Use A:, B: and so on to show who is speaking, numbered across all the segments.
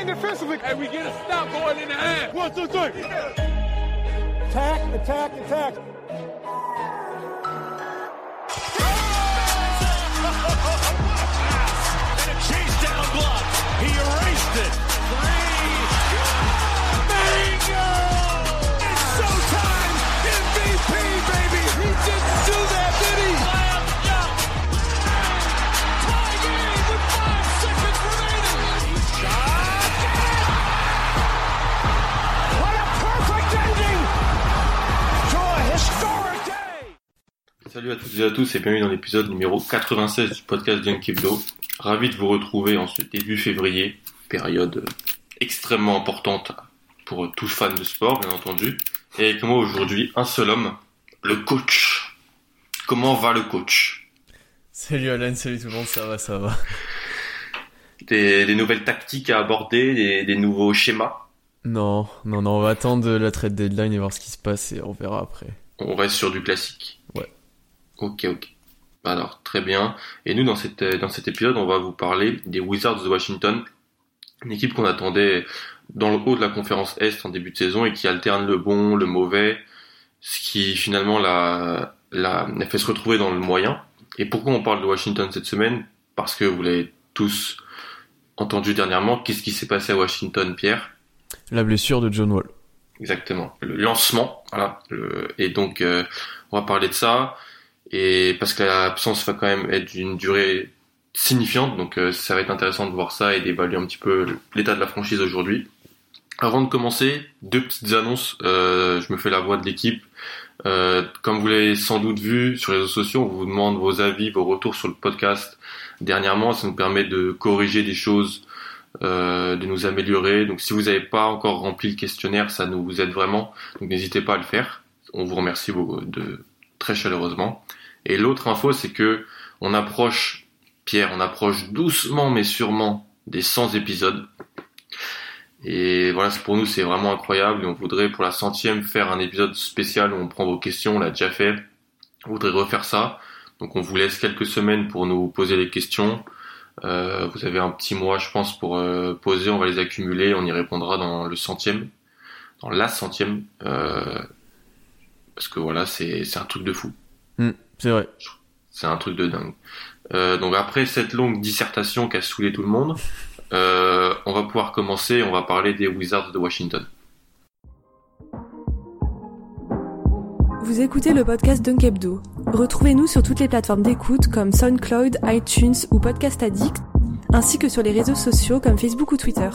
A: In defensively.
B: And we get a stop going in the half.
A: One, two, three. Attack, attack, attack.
C: Salut à toutes et à tous et bienvenue dans l'épisode numéro 96 du podcast Dunk Hebdo. Ravi de vous retrouver en ce début février, période extrêmement importante pour tous fans de sport, bien entendu. Et avec moi aujourd'hui, un seul homme, le coach. Comment va le coach?
D: Salut Alan, salut tout le monde, ça va, ça va.
C: des, des nouvelles tactiques à aborder, des, des nouveaux schémas?
D: Non, non, non, on va attendre la trade deadline et voir ce qui se passe et on verra après.
C: On reste sur du classique. Ok, ok. Alors, très bien. Et nous, dans, cette, dans cet épisode, on va vous parler des Wizards de Washington, une équipe qu'on attendait dans le haut de la conférence Est en début de saison et qui alterne le bon, le mauvais, ce qui finalement l'a, l'a, l'a fait se retrouver dans le moyen. Et pourquoi on parle de Washington cette semaine? Parce que vous l'avez tous entendu dernièrement, qu'est-ce qui s'est passé à Washington, Pierre?
D: La blessure de John Wall.
C: Exactement. Le lancement, voilà. Le- et donc, euh, on va parler de ça. Et parce que l'absence va quand même être d'une durée signifiante, donc euh, ça va être intéressant de voir ça et d'évaluer un petit peu l'état de la franchise aujourd'hui. Avant de commencer, deux petites annonces. Euh, je me fais la voix de l'équipe. Euh, comme vous l'avez sans doute vu sur les réseaux sociaux, on vous demande vos avis, vos retours sur le podcast. Dernièrement, ça nous permet de corriger des choses, euh, de nous améliorer. Donc, si vous n'avez pas encore rempli le questionnaire, ça nous aide vraiment. Donc, n'hésitez pas à le faire. On vous remercie de très chaleureusement. Et l'autre info, c'est que on approche, Pierre, on approche doucement mais sûrement des 100 épisodes. Et voilà, pour nous, c'est vraiment incroyable. On voudrait, pour la centième, faire un épisode spécial où on prend vos questions. On l'a déjà fait. On voudrait refaire ça. Donc, on vous laisse quelques semaines pour nous poser les questions. Euh, vous avez un petit mois, je pense, pour euh, poser. On va les accumuler. On y répondra dans le centième, dans la centième. Euh, parce que voilà, c'est un truc de fou.
D: Hmm, c'est vrai.
C: C'est un truc de dingue. Euh, donc après cette longue dissertation qui a saoulé tout le monde, euh, on va pouvoir commencer. On va parler des Wizards de Washington.
E: Vous écoutez le podcast Dunk Hebdo. Retrouvez-nous sur toutes les plateformes d'écoute comme SoundCloud, iTunes ou Podcast Addict, ainsi que sur les réseaux sociaux comme Facebook ou Twitter.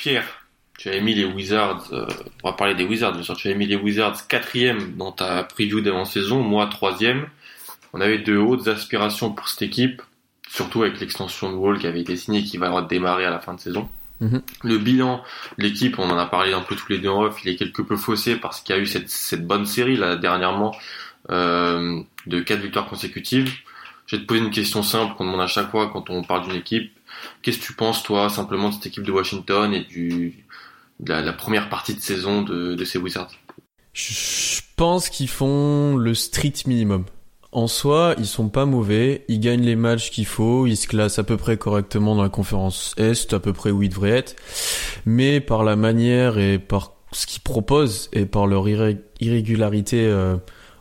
C: Pierre, tu avais mis les Wizards. euh, on va parler des Wizards. Bien sûr, tu avais mis les Wizards quatrième dans ta preview d'avant-saison. Moi troisième. On avait de hautes aspirations pour cette équipe, surtout avec l'extension de Wall qui avait été signée et qui va démarrer à la fin de saison.
D: Mhm.
C: Le bilan de l'équipe, on en a parlé un peu tous les deux en off, il est quelque peu faussé parce qu'il y a eu cette, cette bonne série là dernièrement euh, de quatre victoires consécutives. Je vais te poser une question simple qu'on demande à chaque fois quand on parle d'une équipe. Qu'est-ce que tu penses toi simplement de cette équipe de Washington et de la, première partie de saison de, ces Wizards?
D: Je pense qu'ils font le strict minimum. En soi, ils sont pas mauvais, ils gagnent les matchs qu'il faut, ils se classent à peu près correctement dans la conférence Est, à peu près où ils devraient être. Mais par la manière et par ce qu'ils proposent et par leur irré- irrégularité euh,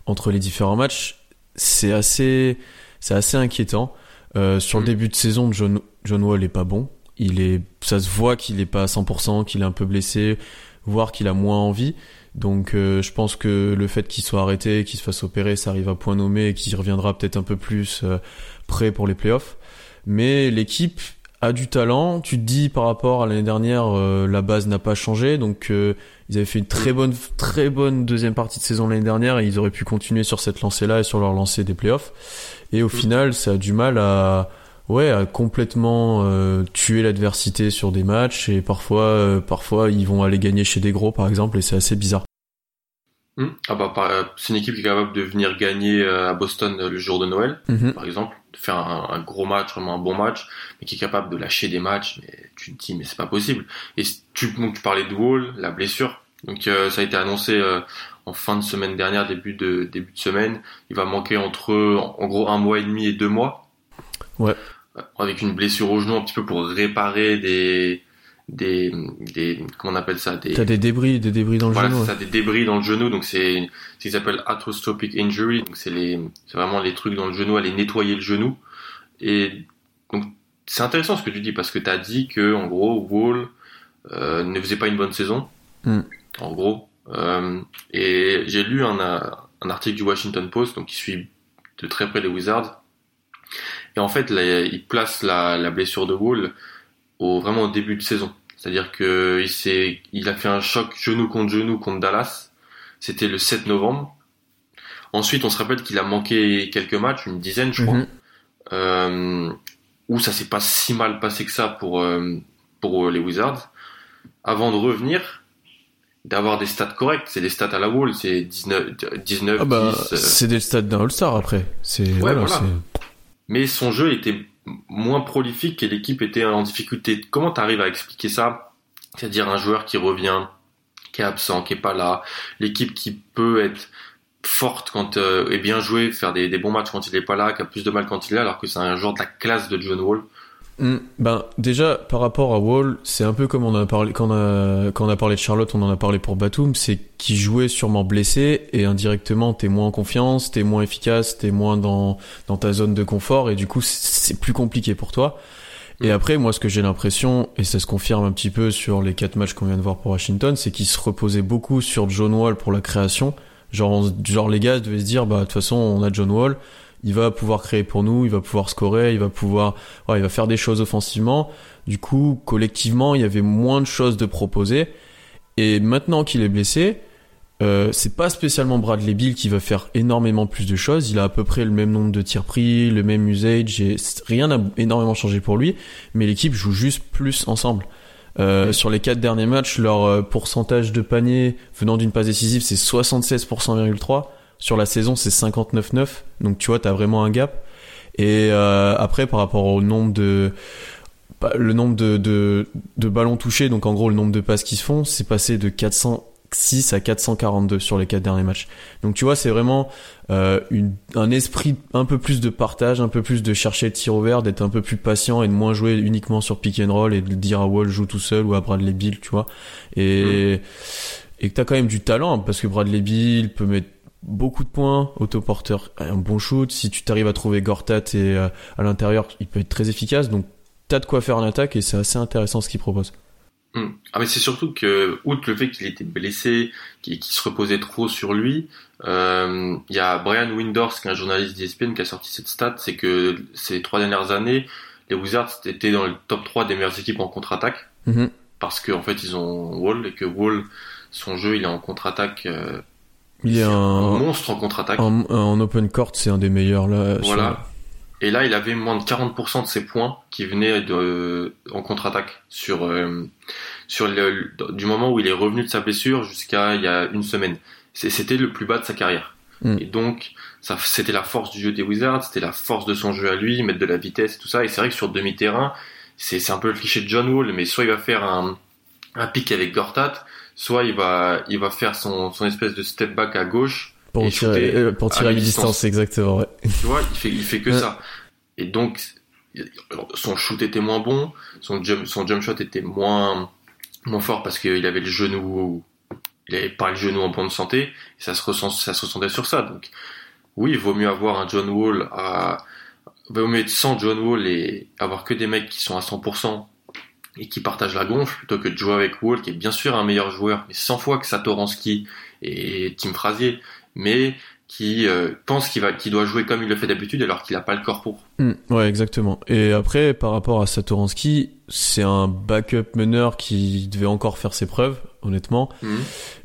D: entre les différents matchs, c'est assez, c'est assez inquiétant. Euh, sur le
C: Mm.
D: début de saison, John, John Wall est pas bon. Il est, ça se voit qu'il est pas à 100%, qu'il est un peu blessé, voire qu'il a moins envie. Donc euh, je pense que le fait qu'il soit arrêté, qu'il se fasse opérer, ça arrive à point nommé et qu'il reviendra peut-être un peu plus euh, prêt pour les playoffs. Mais l'équipe a du talent. Tu te dis par rapport à l'année dernière, euh, la base n'a pas changé, donc euh, ils avaient fait une très bonne, très bonne deuxième partie de saison l'année dernière et ils auraient pu continuer sur cette lancée-là et sur leur lancée des playoffs. Et au final, ça a du mal à, ouais, à complètement euh, tuer l'adversité sur des matchs et parfois, euh, parfois ils vont aller gagner chez des gros par exemple et c'est assez bizarre.
C: Hmm. Ah bah, euh, c'est une équipe qui est capable de venir gagner euh, à Boston euh, le jour de Noël,
D: Mhm.
C: par exemple, de faire un, un gros match, vraiment un bon match, mais qui est capable de lâcher des matchs. Mais tu te dis, mais c'est pas possible. Et tu, donc, tu parlais de Wall, la blessure. Donc euh, ça a été annoncé euh, en fin de semaine dernière, début de début de semaine. Il va manquer entre en gros un mois et demi et deux mois.
D: Ouais.
C: Euh, Avec une blessure au genou, un petit peu pour réparer des des des comment on appelle ça des
D: T'as des débris, des débris dans le
C: voilà,
D: genou.
C: ça, des débris dans le genou, donc c'est ce qu'ils appellent arthroscopic injury, donc c'est les, c'est vraiment les trucs dans le genou, aller nettoyer le genou. Et donc c'est intéressant ce que tu dis parce que t'as dit que en gros Wall euh, ne faisait pas une bonne saison,
D: Mm.
C: en gros. Euh, et j'ai lu un, un article du Washington Post, donc qui suit de très près les Wizards. Et en fait, là, il place la, la blessure de Wall au vraiment au début de saison. C'est-à-dire que il s'est, il a fait un choc genou contre genou contre Dallas. C'était le 7 novembre. Ensuite, on se rappelle qu'il a manqué quelques matchs, une dizaine, je crois, euh, où ça s'est pas si mal passé que ça pour euh, pour les Wizards. Avant de revenir, d'avoir des stats correctes, c'est des stats à la wall, c'est 19, 19,
D: Ah bah,
C: 10. euh,
D: c'est des stats d'un All-Star après. C'est voilà,
C: voilà.
D: c'est-
C: mais son jeu était moins prolifique et l'équipe était en difficulté. Comment t'arrives à expliquer ça? C'est-à-dire un joueur qui revient, qui est absent, qui est pas là, l'équipe qui peut être forte quand euh, et bien jouer, faire des, des bons matchs quand il est pas là, qui a plus de mal quand il est là, alors que c'est un joueur de la classe de John Wall.
D: Hmm, Ben déjà par rapport à Wall, c'est un peu comme on a parlé quand on a quand on a parlé de Charlotte, on en a parlé pour Batum, c'est qu'il jouait sûrement blessé et indirectement t'es moins en confiance, t'es moins efficace, t'es moins dans dans ta zone de confort et du coup c'est plus compliqué pour toi. Et après moi ce que j'ai l'impression et ça se confirme un petit peu sur les quatre matchs qu'on vient de voir pour Washington, c'est qu'il se reposait beaucoup sur John Wall pour la création. Genre on- genre les gars devaient se dire bah de toute façon on a John Wall, il va pouvoir créer pour nous, il va pouvoir scorer, il va pouvoir ouais, il va faire des choses offensivement. Du coup, collectivement, il y avait moins de choses de proposer. Et maintenant qu'il est blessé, euh, c'est pas spécialement Bradley Bill qui va faire énormément plus de choses. Il a à peu près le même nombre de tirs pris, le même usage, et rien n'a énormément changé pour lui. Mais l'équipe joue juste plus ensemble. Euh, Sur les quatre derniers matchs, leur euh, pourcentage de panier venant d'une passe décisive, c'est 76,3%. Sur la saison, c'est 59,9. Donc tu vois, t'as vraiment un gap. Et euh, après, par rapport au nombre de bah, le nombre de, de, de ballons touchés, donc en gros le nombre de passes qui se font, c'est passé de 406 à 442 sur les quatre derniers matchs. Donc tu vois, c'est vraiment euh, une, un esprit un peu plus de partage, un peu plus de chercher le tir au vert, d'être un peu plus patient et de moins jouer uniquement sur pick and roll et de dire à Wall joue tout seul ou à Bradley Bill, tu vois. Et, et que t'as quand même du talent hein, parce que Bradley Bill peut mettre beaucoup de points, autoporteur, un bon shoot. Si tu t'arrives à trouver Gortat et euh, à l'intérieur, il peut être très efficace. Donc t'as de quoi faire en attaque et c'est assez intéressant ce qu'il propose.
C: Hmm. Ah mais c'est surtout que, outre le fait qu'il était blessé, qu'il se reposait trop sur lui, euh, il y a Brian Windhorst, qui est un journaliste d'ESPN, qui a sorti cette stat, c'est que ces trois dernières années, les Wizards étaient dans le top 3 des meilleures équipes en contre-attaque,
D: Mhm.
C: parce qu'en fait ils ont Wall, et que Wall, son jeu, il est en contre-attaque, euh,
D: Il est
C: un
D: un,
C: monstre en contre-attaque.
D: en, en open court, c'est un des meilleurs là. sur-
C: Voilà. Et là, il avait moins de 40% de ses points qui venaient de, en contre-attaque sur, euh, sur le, du moment où il est revenu de sa blessure jusqu'à il y a une semaine. C'était le plus bas de sa carrière.
D: Mm.
C: Et donc, ça, c'était la force du jeu des Wizards, c'était la force de son jeu à lui, mettre de la vitesse tout ça. Et c'est vrai que sur demi-terrain, c'est c'est un peu le cliché de John Wall, mais soit il va faire un, un pic avec Gortat, soit il va, il va faire son, son espèce de step back à gauche
D: Pour
C: Et
D: tirer, euh, pour tirer
C: à
D: à mi-distance, exactement. Ouais.
C: tu vois, il fait, il fait que
D: Ouais.
C: ça. Et donc, son shoot était moins bon, son jump, son jump shot était moins, moins fort parce qu'il avait le genou, il avait pas le genou en bonne santé, et ça se ressent, ça se ressentait sur ça. Donc, oui, il vaut mieux avoir un John Wall à, vaut mieux être sans John Wall et avoir que des mecs qui sont à 100% et qui partagent la gonfle plutôt que de jouer avec Wall qui est bien sûr un meilleur joueur, mais 100 fois que Satoransky et Tim Frazier, mais qui euh, pense qu'il va, qu'il doit jouer comme il le fait d'habitude alors qu'il a pas le corps pour.
D: Hmm, ouais, exactement. Et après, par rapport à Satoransky, c'est un backup meneur qui devait encore faire ses preuves, honnêtement.
C: Mhm.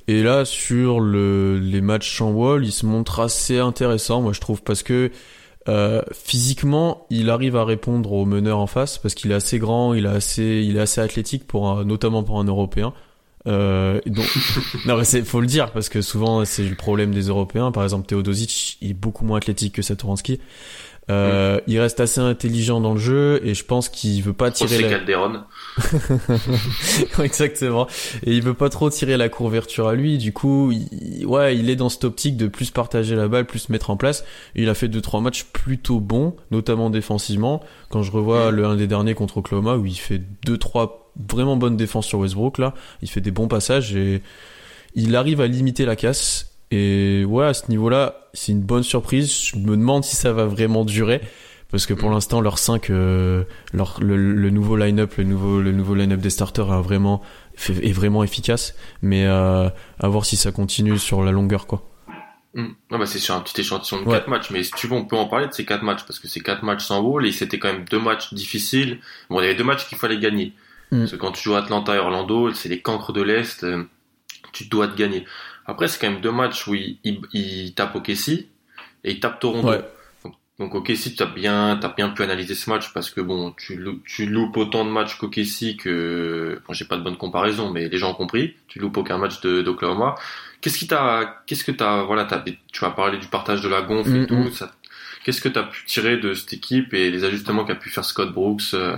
D: Et là, sur le, les matchs sans wall, il se montre assez intéressant, moi je trouve, parce que euh, physiquement, il arrive à répondre aux meneurs en face, parce qu'il est assez grand, il est assez, il est assez athlétique pour un, notamment pour un Européen. Euh, donc, non, mais c'est, faut le dire, parce que souvent, c'est le problème des Européens. Par exemple, Teodosic, il est beaucoup moins athlétique que Satoransky. Euh, Il reste assez intelligent dans le jeu et je pense qu'il veut pas tirer la...
C: Calderon.
D: Exactement. Et il veut pas trop tirer la couverture à lui. Du coup, il... ouais, il est dans cette optique de plus partager la balle, plus mettre en place. Il a fait deux trois matchs plutôt bons, notamment défensivement. Quand je revois le un des derniers contre Oklahoma où il fait deux trois vraiment bonnes défenses sur Westbrook là, il fait des bons passages et il arrive à limiter la casse. Et ouais, à ce niveau-là, c'est une bonne surprise. Je me demande si ça va vraiment durer. Parce que pour l'instant, leur 5, euh, leur, le, le nouveau line-up, le nouveau, le nouveau line-up des starters a vraiment, est vraiment efficace. Mais euh, à voir si ça continue sur la longueur, quoi.
C: Non, bah, c'est sur un petit échantillon de
D: Ouais.
C: quatre matchs, mais si tu veux, on peut en parler de ces quatre matchs, parce que c'est quatre matchs sans wall, et c'était quand même deux matchs difficiles. Bon, il y avait deux matchs qu'il fallait gagner.
D: Hmm.
C: Parce que quand tu joues Atlanta et Orlando, c'est les cancres de l'Est, euh, tu dois te gagner. Après, c'est quand même deux matchs où il, il, il tape OKC, et il tape Toronto.
D: Ouais.
C: Donc, donc OKC, tu as bien, t'as bien pu analyser ce match, parce que bon, tu, tu loupes autant de matchs qu'OKC que, bon, j'ai pas de bonne comparaison, mais les gens ont compris. Tu loupes aucun match d'Oklahoma. Qu'est-ce qui t'a, qu'est-ce que t'as, voilà, t'as, tu as parlé du partage de la gonfle
D: Mm,
C: et tout,
D: mm.
C: ça, qu'est-ce que t'as pu tirer de cette équipe et les ajustements qu'a pu faire Scott Brooks, euh,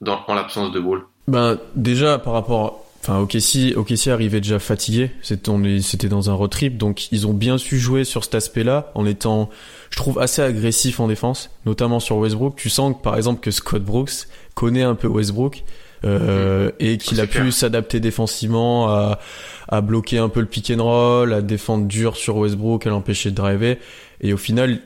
C: dans, en l'absence de Ball?
D: Ben, déjà, par rapport, enfin, OKC, OKC arrivait déjà fatigué. C'était, on est- c'était dans un road trip, donc ils ont bien su jouer sur cet aspect-là, en étant, je trouve, assez agressif en défense, notamment sur Westbrook. Tu sens que, par exemple, que Scott Brooks connaît un peu Westbrook, euh, et qu'il a pu s'adapter défensivement à, à bloquer un peu le pick and roll, à défendre dur sur Westbrook, à l'empêcher de driver. Et au final,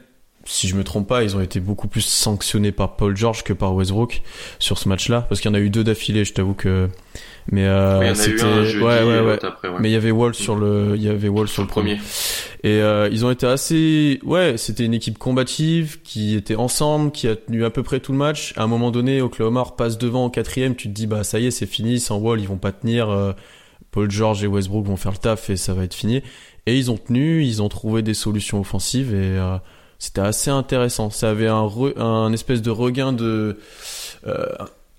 D: si je me trompe pas, ils ont été beaucoup plus sanctionnés par Paul George que par Westbrook sur ce match-là, parce qu'il y en a eu deux d'affilée, je t'avoue que. Mais euh, c'était, ouais, ouais, ouais.
C: l'autre après, ouais.
D: Mais il y avait Wall sur le, il y avait Wall sur,
C: le premier.
D: et euh, ils ont été assez, ouais, c'était une équipe combative qui était ensemble, qui a tenu à peu près tout le match. À un moment donné, Oklahoma repasse devant au quatrième, tu te dis bah ça y est, c'est fini, sans Wall ils vont pas tenir. euh, Paul George et Westbrook vont faire le taf et ça va être fini. Et ils ont tenu, ils ont trouvé des solutions offensives et euh, c'était assez intéressant. Ça avait un, re- un espèce de regain de, euh,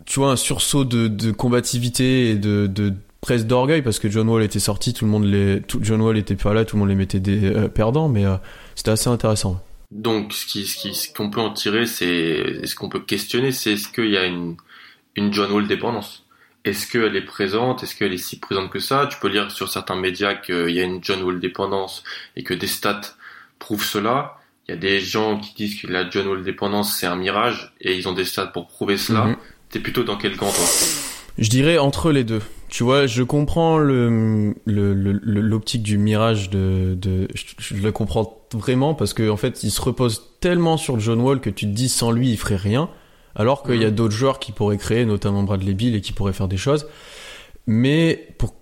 D: tu vois, un sursaut de, de combativité et de, de presque d'orgueil parce que John Wall était sorti, tout le monde les, tout, John Wall était pas là, tout le monde les mettait des euh, perdants, mais euh, c'était assez intéressant.
C: Donc, ce qui, ce qui, ce qu'on peut en tirer, c'est, ce qu'on peut questionner, c'est est-ce qu'il y a une, une John Wall dépendance? Est-ce qu'elle est présente? Est-ce qu'elle est si présente que ça? Tu peux lire sur certains médias qu'il y a une John Wall dépendance et que des stats prouvent cela. Il y a des gens qui disent que la John Wall dépendance, c'est un mirage et ils ont des stats pour prouver cela.
D: Mhm.
C: T'es plutôt dans quel camp, toi?
D: Je dirais entre les deux. Tu vois, je comprends le l'optique du mirage de, de je, je le comprends vraiment parce que en fait, il se repose tellement sur John Wall que tu te dis sans lui, il ferait rien. Alors qu'il y a
C: Mhm.
D: d'autres joueurs qui pourraient créer, notamment Bradley Bill, et qui pourraient faire des choses. Mais pour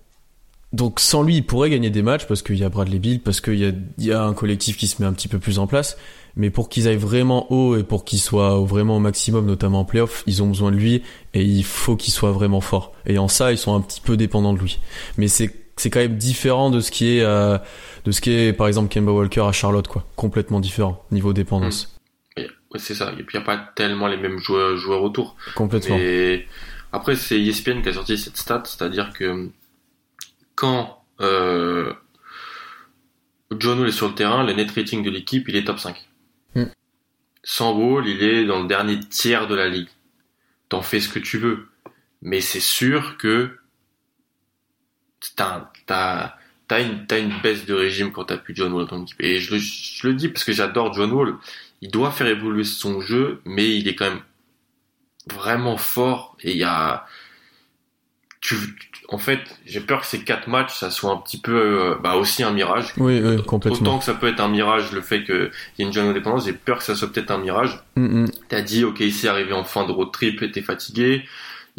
D: donc sans lui, il pourrait gagner des matchs parce qu'il y a Bradley Bill, parce qu'il y a, y a un collectif qui se met un petit peu plus en place. Mais pour qu'ils aillent vraiment haut et pour qu'ils soient vraiment au maximum, notamment en playoff, ils ont besoin de lui et il faut qu'il soit vraiment fort. Et en ça, ils sont un petit peu dépendants de lui. Mais c'est c'est quand même différent de ce qui est euh, de ce qui est par exemple Kemba Walker à Charlotte quoi, complètement différent niveau dépendance.
C: Ouais, c'est ça. Et puis, il n'y a pas tellement les mêmes joueurs, joueurs autour.
D: Complètement.
C: Mais après, c'est ESPN qui a sorti cette stat, c'est-à-dire que quand euh, John Wall est sur le terrain, le net rating de l'équipe, il est top 5.
D: Hmm.
C: Sans Wall, il est dans le dernier tiers de la ligue. T'en fais ce que tu veux. Mais c'est sûr que t'as, t'as, t'as une, t'as une baisse de régime quand t'as plus John Wall dans ton équipe. Et je le, je le dis parce que j'adore John Wall. Il doit faire évoluer son jeu, mais il est quand même vraiment fort et il y a tu, en fait j'ai peur que ces quatre matchs ça soit un petit peu euh, bah aussi un mirage
D: Oui, oui, complètement.
C: autant que ça peut être un mirage le fait qu'il y ait une jeune indépendance j'ai peur que ça soit peut-être un mirage
D: Mm, mm.
C: t'as dit ok ici arrivé en fin de road trip t'es fatigué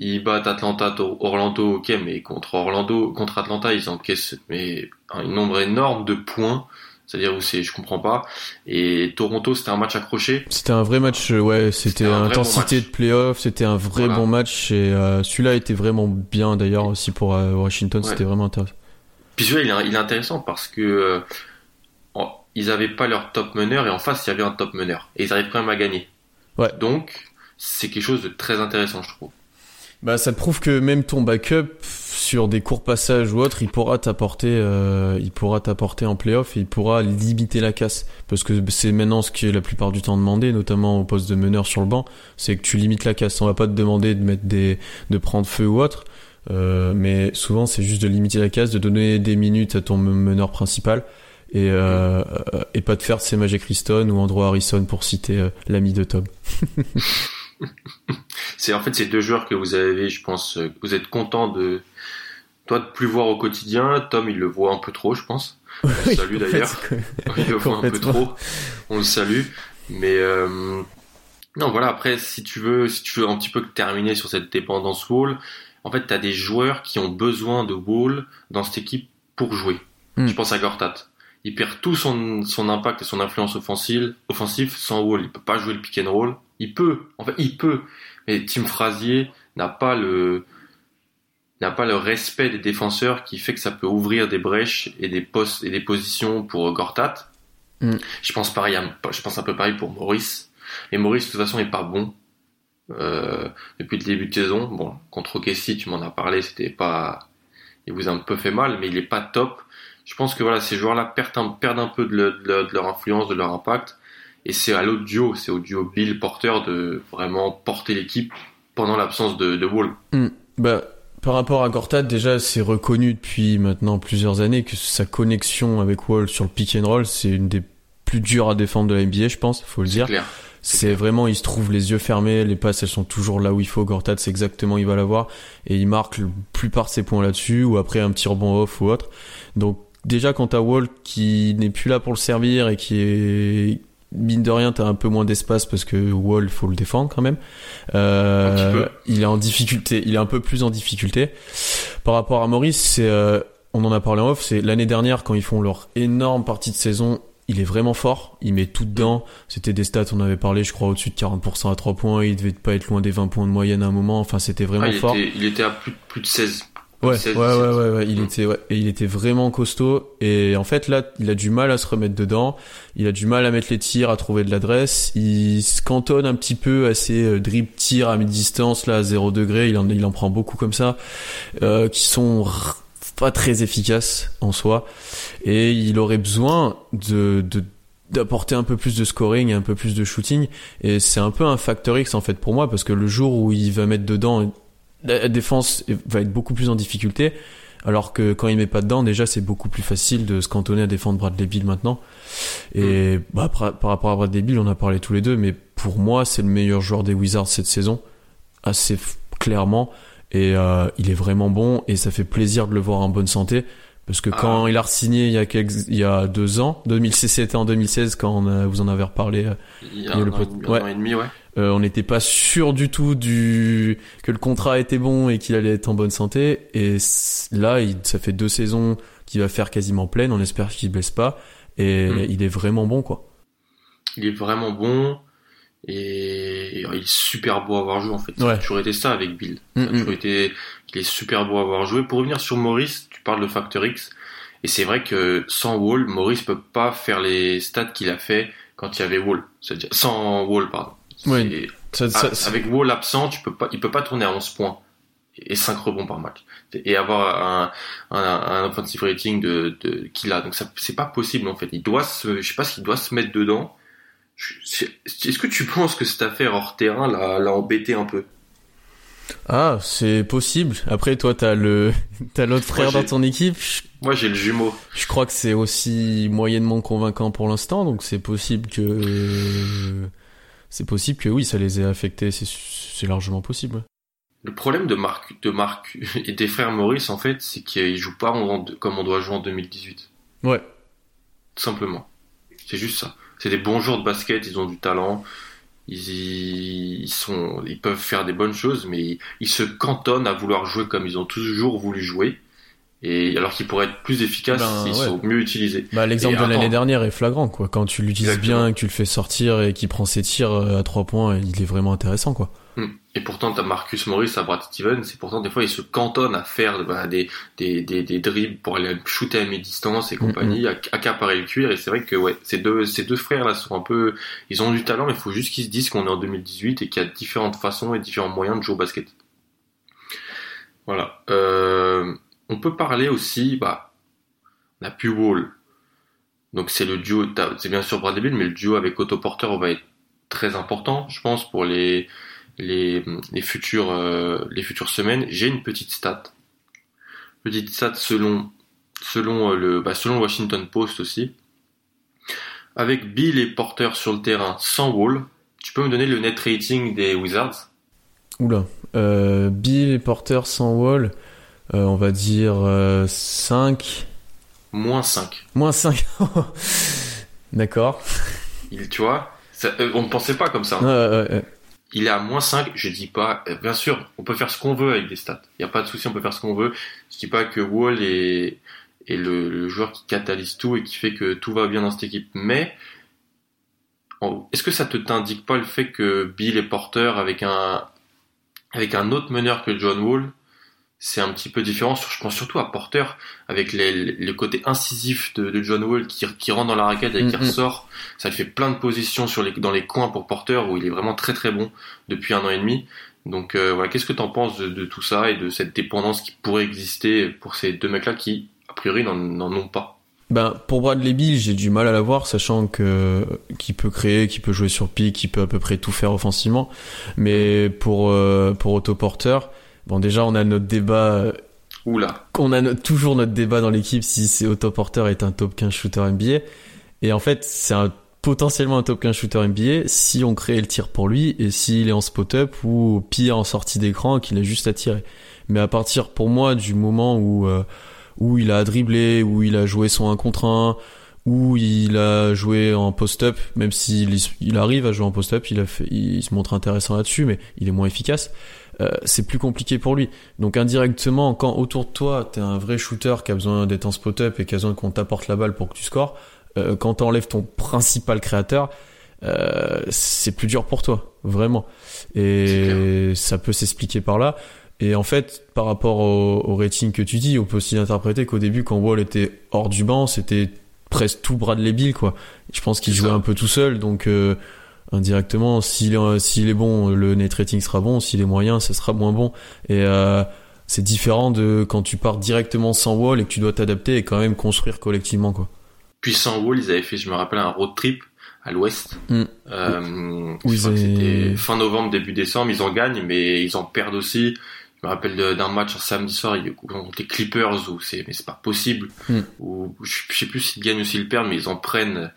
C: ils battent Atlanta Orlando ok mais contre Orlando contre Atlanta ils encaissent mais un nombre énorme de points C'est-à-dire où c'est, je comprends pas. Et Toronto, c'était un match accroché.
D: C'était un vrai match, euh, ouais. C'était intensité
C: bon
D: de playoff. C'était un vrai
C: Voilà.
D: bon match. Et euh, celui-là était vraiment bien d'ailleurs aussi pour euh, Washington.
C: Ouais.
D: C'était vraiment intéressant.
C: Puis celui-là, il, est- il est intéressant parce que euh, ils avaient pas leur top meneur et en face, il y avait un top meneur. Et ils arrivent quand même à gagner.
D: Ouais.
C: Donc, c'est quelque chose de très intéressant, je trouve.
D: Bah, ça te prouve que même ton backup sur des courts passages ou autre, il pourra t'apporter, euh, il pourra t'apporter en playoff et il pourra limiter la casse. Parce que c'est maintenant ce qui est la plupart du temps demandé, notamment au poste de meneur sur le banc, c'est que tu limites la casse. On va pas te demander de mettre des, de prendre feu ou autre. Euh, mais souvent c'est juste de limiter la casse, de donner des minutes à ton meneur principal et, euh, et pas de faire de ces Magic Christon ou Andrew Harrison pour citer euh, l'ami de Tom.
C: C'est en fait ces deux joueurs que vous avez, je pense, euh, que vous êtes content de toi de plus voir au quotidien. Tom, il le voit un peu trop, je pense. On le salue d'ailleurs. Il le voit un peu trop. On le salue. Mais euh, non, voilà. Après, si tu veux, si tu veux un petit peu terminer sur cette dépendance wall, en fait, t'as des joueurs qui ont besoin de wall dans cette équipe pour jouer.
D: Hmm.
C: Je pense à Gortat. Il perd tout son, son impact et son influence offensive, offensif sans wall. Il peut pas jouer le pick and roll. Il peut. En fait, il peut. Mais Tim Frazier n'a pas le n'a pas le respect des défenseurs qui fait que ça peut ouvrir des brèches et des postes et des positions pour Gortat.
D: Mm.
C: Je pense pareil, à- je pense un peu pareil pour Maurice. Et Maurice de toute façon est pas bon euh, depuis le début de saison. Bon, contre OKC, tu m'en as parlé, c'était pas, il vous a un peu fait mal, mais il est pas top. Je pense que voilà, ces joueurs-là perdent un, perdent un peu de, le- de le- de leur influence, de leur impact. Et c'est à l'autre duo, c'est au duo Bill Porter de vraiment porter l'équipe pendant l'absence de, de Wall.
D: Bah, par rapport à Gortat, déjà, c'est reconnu depuis maintenant plusieurs années que sa connexion avec Wall sur le pick and roll, c'est une des plus dures à défendre de la NBA, je pense, faut le dire.
C: Clair.
D: C'est vraiment, il se trouve les yeux fermés, les passes, elles sont toujours là où il faut. Gortat, c'est exactement il va l'avoir. Et il marque la plupart de ses points là-dessus, ou après un petit rebond off ou autre. Donc, déjà, quand t'as Wall qui n'est plus là pour le servir et qui est, mine de rien, t'as un peu moins d'espace parce que Wall, faut le défendre quand même. Euh, il est en difficulté, il est un peu plus en difficulté. Par rapport à Maurice, c'est, euh, on en a parlé en off, c'est l'année dernière quand ils font leur énorme partie de saison, il est vraiment fort, il met tout dedans. C'était des stats, on avait parlé, je crois, au-dessus de 40% à 3 points, il devait pas être loin des 20 points de moyenne à un moment, enfin c'était vraiment
C: Ah, il,
D: fort.
C: était, il était à plus, plus de 16.
D: Ouais,
C: 16,
D: ouais, ouais,
C: 17.
D: ouais, ouais, il
C: Mm.
D: était, ouais, et il était vraiment costaud. Et en fait, là, il a du mal à se remettre dedans. Il a du mal à mettre les tirs, à trouver de l'adresse. Il se cantonne un petit peu à ses euh, dribbles tirs à mi-distance, là, à 0 degré. Il en, il en prend beaucoup comme ça, euh, qui sont pas très efficaces en soi. Et il aurait besoin de, de, d'apporter un peu plus de scoring et un peu plus de shooting. Et c'est un peu un facteur X, en fait, pour moi, parce que le jour où il va mettre dedans, la défense va être beaucoup plus en difficulté. Alors que quand il met pas dedans, déjà c'est beaucoup plus facile de se cantonner à défendre Bradley Bill maintenant. Et bah, par, par rapport à Bradley Bill, on a parlé tous les deux, mais pour moi c'est le meilleur joueur des Wizards cette saison, assez clairement. Et euh, il est vraiment bon et ça fait plaisir de le voir en bonne santé. Parce que quand il a signé il y a quelques, il y a deux ans, 2016 c'était en 2016 quand on a- vous en avez reparlé, euh,
C: Il y
D: Il
C: a
D: y a
C: un,
D: le
C: an,
D: pot-
C: un
D: ouais.
C: an et demi, ouais.
D: Euh, on n'était pas sûr du tout du que le contrat était bon et qu'il allait être en bonne santé. Et là, il, ça fait deux saisons qu'il va faire quasiment pleine. On espère qu'il ne blesse pas. Et
C: Mm.
D: il est vraiment bon, quoi.
C: Il est vraiment bon et il est super beau à avoir joué en fait. Ça
D: Ouais.
C: a toujours été ça avec Bill. Ça a
D: Mm, mm.
C: toujours été, il est super beau à avoir joué. Pour revenir sur Maurice, tu parles de Factor X et c'est vrai que sans Wall, Maurice peut pas faire les stats qu'il a fait quand il y avait Wall. C'est-à-dire sans Wall, pardon. C'est-
D: Ça, ça- ça-
C: avec Wall absent, tu peux pas, il peut pas tourner à 11 points et 5 rebonds par match et avoir un, un, un offensive rating de, de qu'il a. Donc ça, c'est pas possible en fait. Il doit se, je sais pas s'il doit se mettre dedans. Est-ce que tu penses que cette affaire hors terrain l'a, l'a embêté un peu?
D: Ah, c'est possible. Après, toi, t'as le, t'as l'autre frère dans ton équipe. Je,
C: Moi, j'ai le jumeau.
D: je crois que c'est aussi moyennement convaincant pour l'instant, donc c'est possible que, c'est possible que oui, ça les ait affectés. C'est, largement possible.
C: Le problème de Marc, de Marc et des frères Maurice, en fait, c'est qu'ils jouent pas en- comme on doit jouer en 2018.
D: Ouais.
C: Tout simplement. C'est juste ça. C'est des bons joueurs de basket, ils ont du talent, ils, ils sont, ils peuvent faire des bonnes choses, mais ils, ils se cantonnent à vouloir jouer comme ils ont toujours voulu jouer. Et alors qu'ils pourraient être plus efficaces
D: Ben,
C: s'ils
D: ouais.
C: sont mieux utilisés.
D: Bah, l'exemple de l'année dernière est flagrant, quoi. Quand tu l'utilises bien, que tu le fais sortir et qu'il prend ses tirs euh, à trois points, il est vraiment intéressant, quoi.
C: Hmm. Et pourtant, t'as Marcus Morris à Brad Stevens, et pourtant, des fois, il se cantonne à faire bah, des, des, des, des dribbles pour aller shooter à mi-distance et compagnie, à accaparer le cuir, et c'est vrai que, ouais, ces deux, ces deux frères-là sont un peu, ils ont du talent, mais il faut juste qu'ils se disent qu'on est en 2018 et qu'il y a différentes façons et différents moyens de jouer au basket. Voilà. Euh, on peut parler aussi, bah, on a pu Wall. Donc c'est le duo, c'est bien sûr Bradley Beal, mais le duo avec Otto Porter va être très important, je pense, pour les futures euh, les futures semaines. J'ai une petite stat, petite stat euh, le bah, selon le Washington Post aussi. Avec Bill et Porter sur le terrain sans Wall, tu peux me donner le net rating des Wizards?
D: Oula. Euh, Bill et Porter sans wall, euh, on va dire euh, 5.
C: Moins 5.
D: Moins 5. D'accord.
C: Il, tu vois, ça- euh, on ne pensait pas comme ça. hein. Il est à moins 5, je dis pas, euh, bien sûr, on peut faire ce qu'on veut avec des stats. Il n'y a pas de souci, on peut faire ce qu'on veut. Je dis pas que Wall est, est le, le joueur qui catalyse tout et qui fait que tout va bien dans cette équipe. Mais, est-ce que ça te t'indique pas le fait que Bill et Porter avec un, avec un autre meneur que John Wall, c'est un petit peu différent. Sur- Je pense surtout à Porter avec les, les, côtés incisifs de, de John Wall qui, qui rentre dans la raquette et qui
D: Mhm.
C: ressort. Ça lui fait plein de positions sur les, dans les coins pour Porter où il est vraiment très très bon depuis un an et demi. Donc euh, voilà, qu'est-ce que tu en penses de, de tout ça et de cette dépendance qui pourrait exister pour ces deux mecs-là qui, a priori, n'en ont pas?
D: Ben, pour Bradley Bill, j'ai du mal à l'avoir, sachant que qu'il peut créer, qu'il peut jouer sur pic, qu'il peut à peu près tout faire offensivement. Mais pour euh, pour Otto Porter, bon déjà on a notre débat, euh,
C: Oula,
D: on a no- toujours notre débat dans l'équipe si c'est Otto Porter est un top 15 shooter NBA. Et en fait, c'est un, potentiellement un top 15 shooter NBA si on crée le tir pour lui et s'il est en spot-up ou pire en sortie d'écran qu'il a juste à tirer. Mais à partir pour moi du moment où euh, où il a dribblé, où il a joué son 1 contre 1, où il a joué en post-up, même s'il il arrive à jouer en post-up, il, a fait, il se montre intéressant là-dessus, mais il est moins efficace. Euh, c'est plus compliqué pour lui. Donc indirectement, quand autour de toi, t'es un vrai shooter qui a besoin d'être en spot-up et qui a besoin qu'on t'apporte la balle pour que tu scores, euh, quand t'enlèves ton principal créateur, euh, c'est plus dur pour toi, vraiment. Et ça peut s'expliquer par là. Et en fait, par rapport au, au rating que tu dis, on peut aussi l'interpréter qu'au début, quand Wall était hors du banc, c'était presque tout Bradley Bill, quoi. Je pense qu'il jouait un peu tout seul, donc euh, indirectement, s'il est, s'il est bon, le net rating sera bon. S'il est moyen, ce sera moins bon. Et euh, c'est différent de quand tu pars directement sans Wall et que tu dois t'adapter et quand même construire collectivement, quoi.
C: Puis sans Wall, ils avaient fait, je me rappelle, un road trip à l'ouest.
D: Mm.
C: Euh,
D: avaient-
C: c'était fin novembre, début décembre. Ils en gagnent, mais ils en perdent aussi. Je me rappelle d'un match un samedi soir, ils- contre les Clippers, où c'est, mais c'est pas possible.
D: Mm.
C: Où, je, je sais plus s'ils gagnent ou s'ils perdent, mais ils en prennent,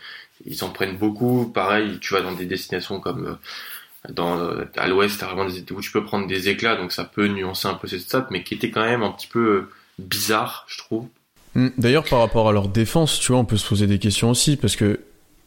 C: ils en prennent beaucoup. Pareil, tu vas dans des destinations comme euh, dans euh, à l'ouest, t'as vraiment des où tu peux prendre des éclats, donc ça peut nuancer un peu cette stat, mais qui était quand même un petit peu euh, bizarre, je trouve.
D: Mm. D'ailleurs, par rapport à leur défense, tu vois, on peut se poser des questions aussi parce que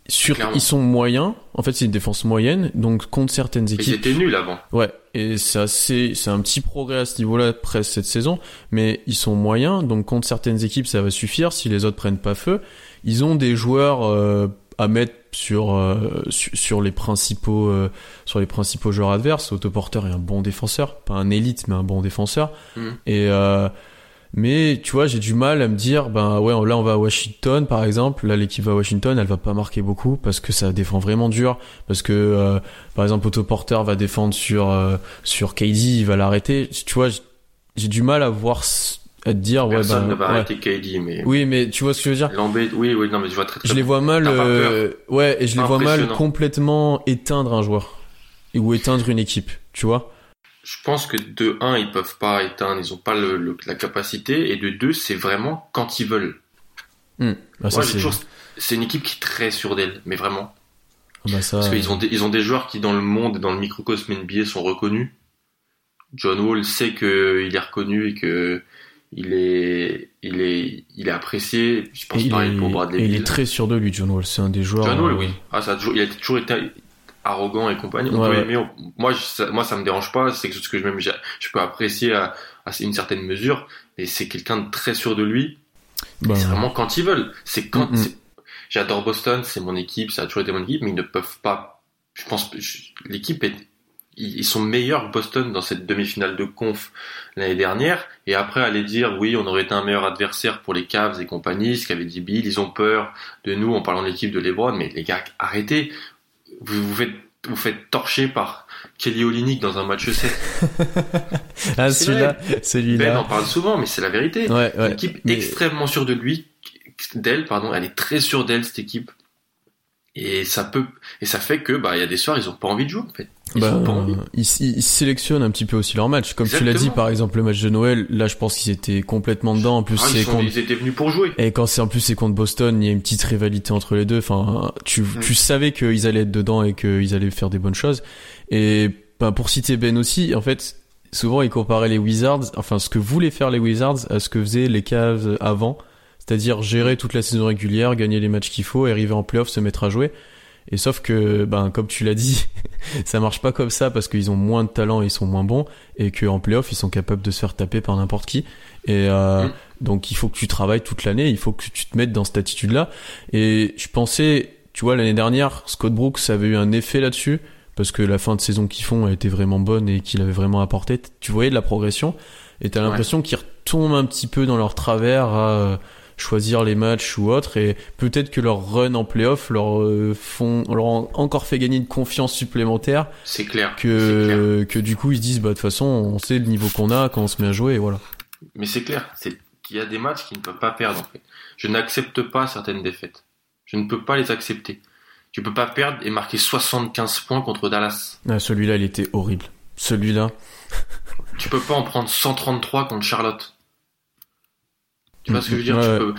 D: sur,
C: Clairement.
D: ils sont moyens. En fait, c'est une défense moyenne, donc contre certaines
C: Ils
D: équipes.
C: étaient nuls avant.
D: Ouais, et c'est assez, c'est un petit progrès à ce niveau-là presque cette saison, mais ils sont moyens, donc contre certaines équipes ça va suffire si les autres prennent pas feu. Ils ont des joueurs euh, à mettre sur, euh, sur sur les principaux euh, sur les principaux joueurs adverses. Otto Porter est un bon défenseur, pas un élite mais un bon défenseur.
C: Mhm.
D: Et euh, mais tu vois, j'ai du mal à me dire, ben ouais, là on va à Washington par exemple. Là l'équipe va à Washington, elle va pas marquer beaucoup parce que ça défend vraiment dur. Parce que euh, par exemple Otto Porter va défendre sur euh, sur KD, il va l'arrêter. Tu vois, j'ai- du mal à voir à te dire ouais
C: Personne
D: ben
C: ne va
D: ouais.
C: arrêter KD, mais
D: oui, mais tu vois ce que je veux dire?
C: Oui, oui, non, mais je vois très très
D: Je les vois mal, euh, ouais, et je les vois mal complètement éteindre un joueur Et- ou éteindre une équipe, tu vois?
C: Je pense que de 1, ils peuvent pas éteindre, ils ont pas le, le- la capacité, et de 2, c'est vraiment quand ils veulent.
D: Bah, ça,
C: Moi, j'ai
D: c'est-
C: toujours, c'est une équipe qui est très sûre d'elle, mais vraiment.
D: ah, bah, ça,
C: Parce qu'ils ont des, ils ont des joueurs qui, dans le monde, dans le microcosme NBA, sont reconnus. John Wall sait que il est reconnu et que il est, il est, il est apprécié. Je pense
D: et il,
C: pareil
D: est,
C: pour Bradley
D: et il est très sûr de lui, John Wall. C'est un des joueurs.
C: John Wall,
D: euh,
C: oui. Ah, ça a toujours, il a toujours été arrogant et compagnie. On
D: Ouais,
C: peut
D: ouais.
C: aimer, on- moi, ça, moi, ça me dérange pas. C'est quelque chose que je même, je peux apprécier à, à une certaine mesure, mais c'est quelqu'un de très sûr de lui.
D: Bah,
C: C'est vraiment quand ils veulent. C'est quand.
D: Mm,
C: J'adore Boston, c'est mon équipe, ça a toujours été mon équipe, mais ils ne peuvent pas. Je pense que l'équipe est. Ils sont meilleurs que Boston dans cette demi-finale de conf l'année dernière, et après aller dire oui, on aurait été un meilleur adversaire pour les Cavs et compagnie, ce qu'avait dit Bill, ils ont peur de nous en parlant de l'équipe de LeBron, mais les gars, arrêtez, vous vous faites vous faites torcher par Kelly Olynyk dans un match 7.
D: ah,
C: c'est
D: celui-là,
C: Ben en
D: celui-là.
C: parle souvent, mais c'est la vérité.
D: Ouais, ouais.
C: équipe
D: Mais-
C: extrêmement sûre de lui, d'elle, pardon, elle est très sûre d'elle cette équipe. Et ça peut, et ça fait que, bah, il y a des soirs, ils ont pas envie de jouer, en fait. Ils
D: Bah, ils, ils- ils sélectionnent un petit peu aussi leur match. Comme tu l'as dit, par exemple, le match de Noël, là, je pense qu'ils étaient complètement dedans. En plus,
C: Ah,
D: c'est
C: ils,
D: contre...
C: ils étaient venus pour jouer.
D: Et quand c'est en plus c'est contre Boston, il y a une petite rivalité entre les deux. Enfin, tu,
C: Mm.
D: tu savais qu'ils allaient être dedans et qu'ils allaient faire des bonnes choses. Et bah, pour citer Ben aussi, en fait, souvent il comparait les Wizards, enfin ce que voulaient faire les Wizards à ce que faisaient les Cavs avant, c'est-à-dire gérer toute la saison régulière, gagner les matchs qu'il faut, et arriver en playoff, se mettre à jouer. Et sauf que, ben, comme tu l'as dit, ça marche pas comme ça parce qu'ils ont moins de talent et ils sont moins bons et qu'en playoff, ils sont capables de se faire taper par n'importe qui. Et euh,
C: Mm.
D: donc, il faut que tu travailles toute l'année, il faut que tu te mettes dans cette attitude-là. Et je pensais, tu vois, l'année dernière, Scott Brooks avait eu un effet là-dessus parce que la fin de saison qu'ils font a été vraiment bonne et qu'il avait vraiment apporté. Tu voyais de la progression et t'as
C: Ouais.
D: l'impression qu'ils retombent un petit peu dans leur travers à euh, choisir les matchs ou autre et peut-être que leur run en playoff leur euh, font leur ont encore fait gagner une confiance supplémentaire
C: C'est clair.
D: Que que du coup ils se disent bah de toute façon on sait le niveau qu'on a quand on se met à jouer et voilà
C: Mais c'est clair. C'est qu'il y a des matchs qu'ils ne peuvent pas perdre, en fait. Je n'accepte pas certaines défaites. Je ne peux pas les accepter. Tu peux pas perdre et marquer 75 points contre Dallas.
D: Ah, celui-là il était horrible celui-là
C: Tu peux pas en prendre 133 contre Charlotte. Tu vois ce que je veux dire?
D: Ouais,
C: tu,
D: ouais.
C: peux,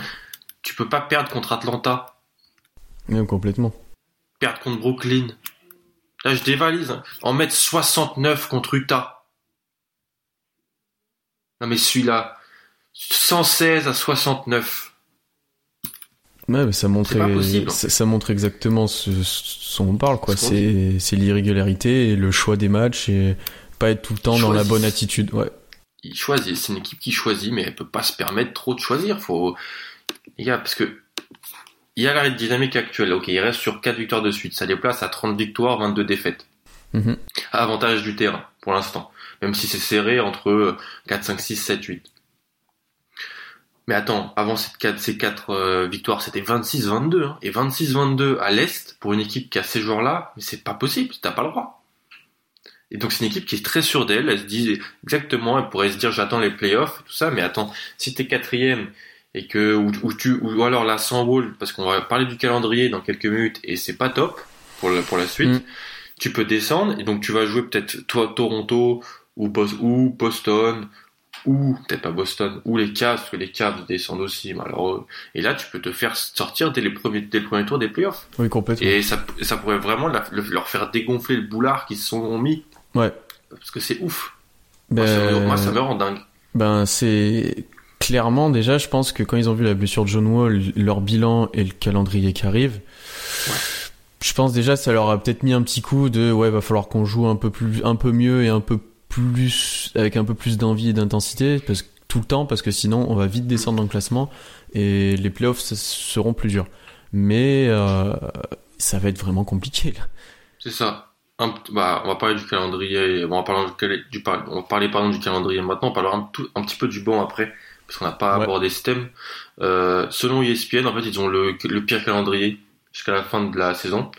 C: tu peux pas perdre contre Atlanta.
D: même complètement
C: perdre contre Brooklyn. Là, je dévalise. hein. En mettre 69 contre Utah. Non, mais celui-là, 116 à 69.
D: Ouais, mais ça
C: en
D: ça, ça montre exactement ce, ce dont on parle, quoi. C'est, c'est l'irrégularité et le choix des matchs et pas être tout le temps dans la bonne attitude. Ouais.
C: Il choisit. C'est une équipe qui choisit, mais elle peut pas se permettre trop de choisir. Faut, les gars, parce que, il y a la dynamique actuelle. Ok, il reste sur 4 victoires de suite. Ça les place à 30 victoires, 22 défaites.
D: Mhm.
C: Avantage du terrain, pour l'instant. Même si c'est serré entre 4, 5, 6, 7, 8. Mais attends, avant ces 4, ces quatre euh, victoires, c'était 26-22. Hein, et 26-22 à l'Est, pour une équipe qui a ces joueurs-là, mais c'est pas possible, t'as pas le droit. Et donc c'est une équipe qui est très sûre d'elle, elle se dit exactement, elle pourrait se dire j'attends les playoffs, et tout ça, mais attends, si t'es quatrième, et que, ou, ou tu, ou alors là, sans wall, parce qu'on va parler du calendrier dans quelques minutes, et c'est pas top pour la, pour la suite,
D: Mm.
C: tu peux descendre, et donc tu vas jouer peut-être toi, Toronto, ou, Bos- ou Boston, ou peut-être pas Boston, ou les Cavs, parce que les Cavs descendent aussi, malheureux. Et là, tu peux te faire sortir dès les premiers, dès le premier tour des playoffs.
D: Oui, complètement.
C: Et ça, ça pourrait vraiment la- le- leur faire dégonfler le boulard qu'ils se sont mis.
D: Ouais.
C: Parce que c'est ouf. Moi, ça, me-
D: Ben,
C: moi, ça me rend dingue.
D: Ben c'est clairement déjà, je pense que quand ils ont vu la blessure de John Wall, leur bilan et le calendrier qui arrive, je pense déjà ça leur a peut-être mis un petit coup de ouais, va falloir qu'on joue un peu plus, un peu mieux et un peu plus avec un peu plus d'envie et d'intensité parce que tout le temps parce que sinon on va vite descendre dans le classement et les playoffs ça seront plus durs. Mais euh, ça va être vraiment compliqué là.
C: C'est ça. Un bah, on va parler du calendrier. On va parler, du, du on va parler pardon, du calendrier maintenant. On parlera un, tout, un petit peu du bon après. Parce qu'on n'a pas
D: Ouais.
C: abordé ce thème. Euh, selon ESPN, en fait, ils ont le, le pire calendrier jusqu'à la fin de la saison.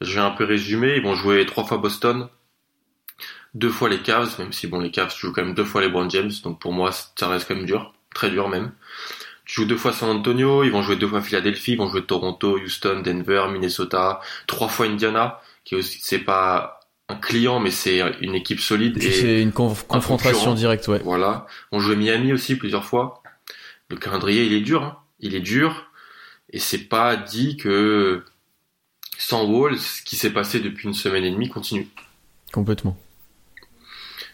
C: Je vais un peu résumer. Ils vont jouer trois fois Boston, deux fois les Cavs, même si bon, les Cavs jouent quand même deux fois les Brown James. Donc pour moi, ça reste quand même dur. Très dur même. Tu joues deux fois San Antonio, ils vont jouer deux fois Philadelphie, ils vont jouer Toronto, Houston, Denver, Minnesota, trois fois Indiana, qui est aussi, c'est pas un client, mais c'est une équipe solide. Et
D: C'est une conf- confrontation directe, ouais.
C: voilà. On jouait Miami aussi plusieurs fois. Le calendrier, il est dur. hein. Il est dur. Et c'est pas dit que sans Wall, ce qui s'est passé depuis une semaine et demie continue.
D: Complètement.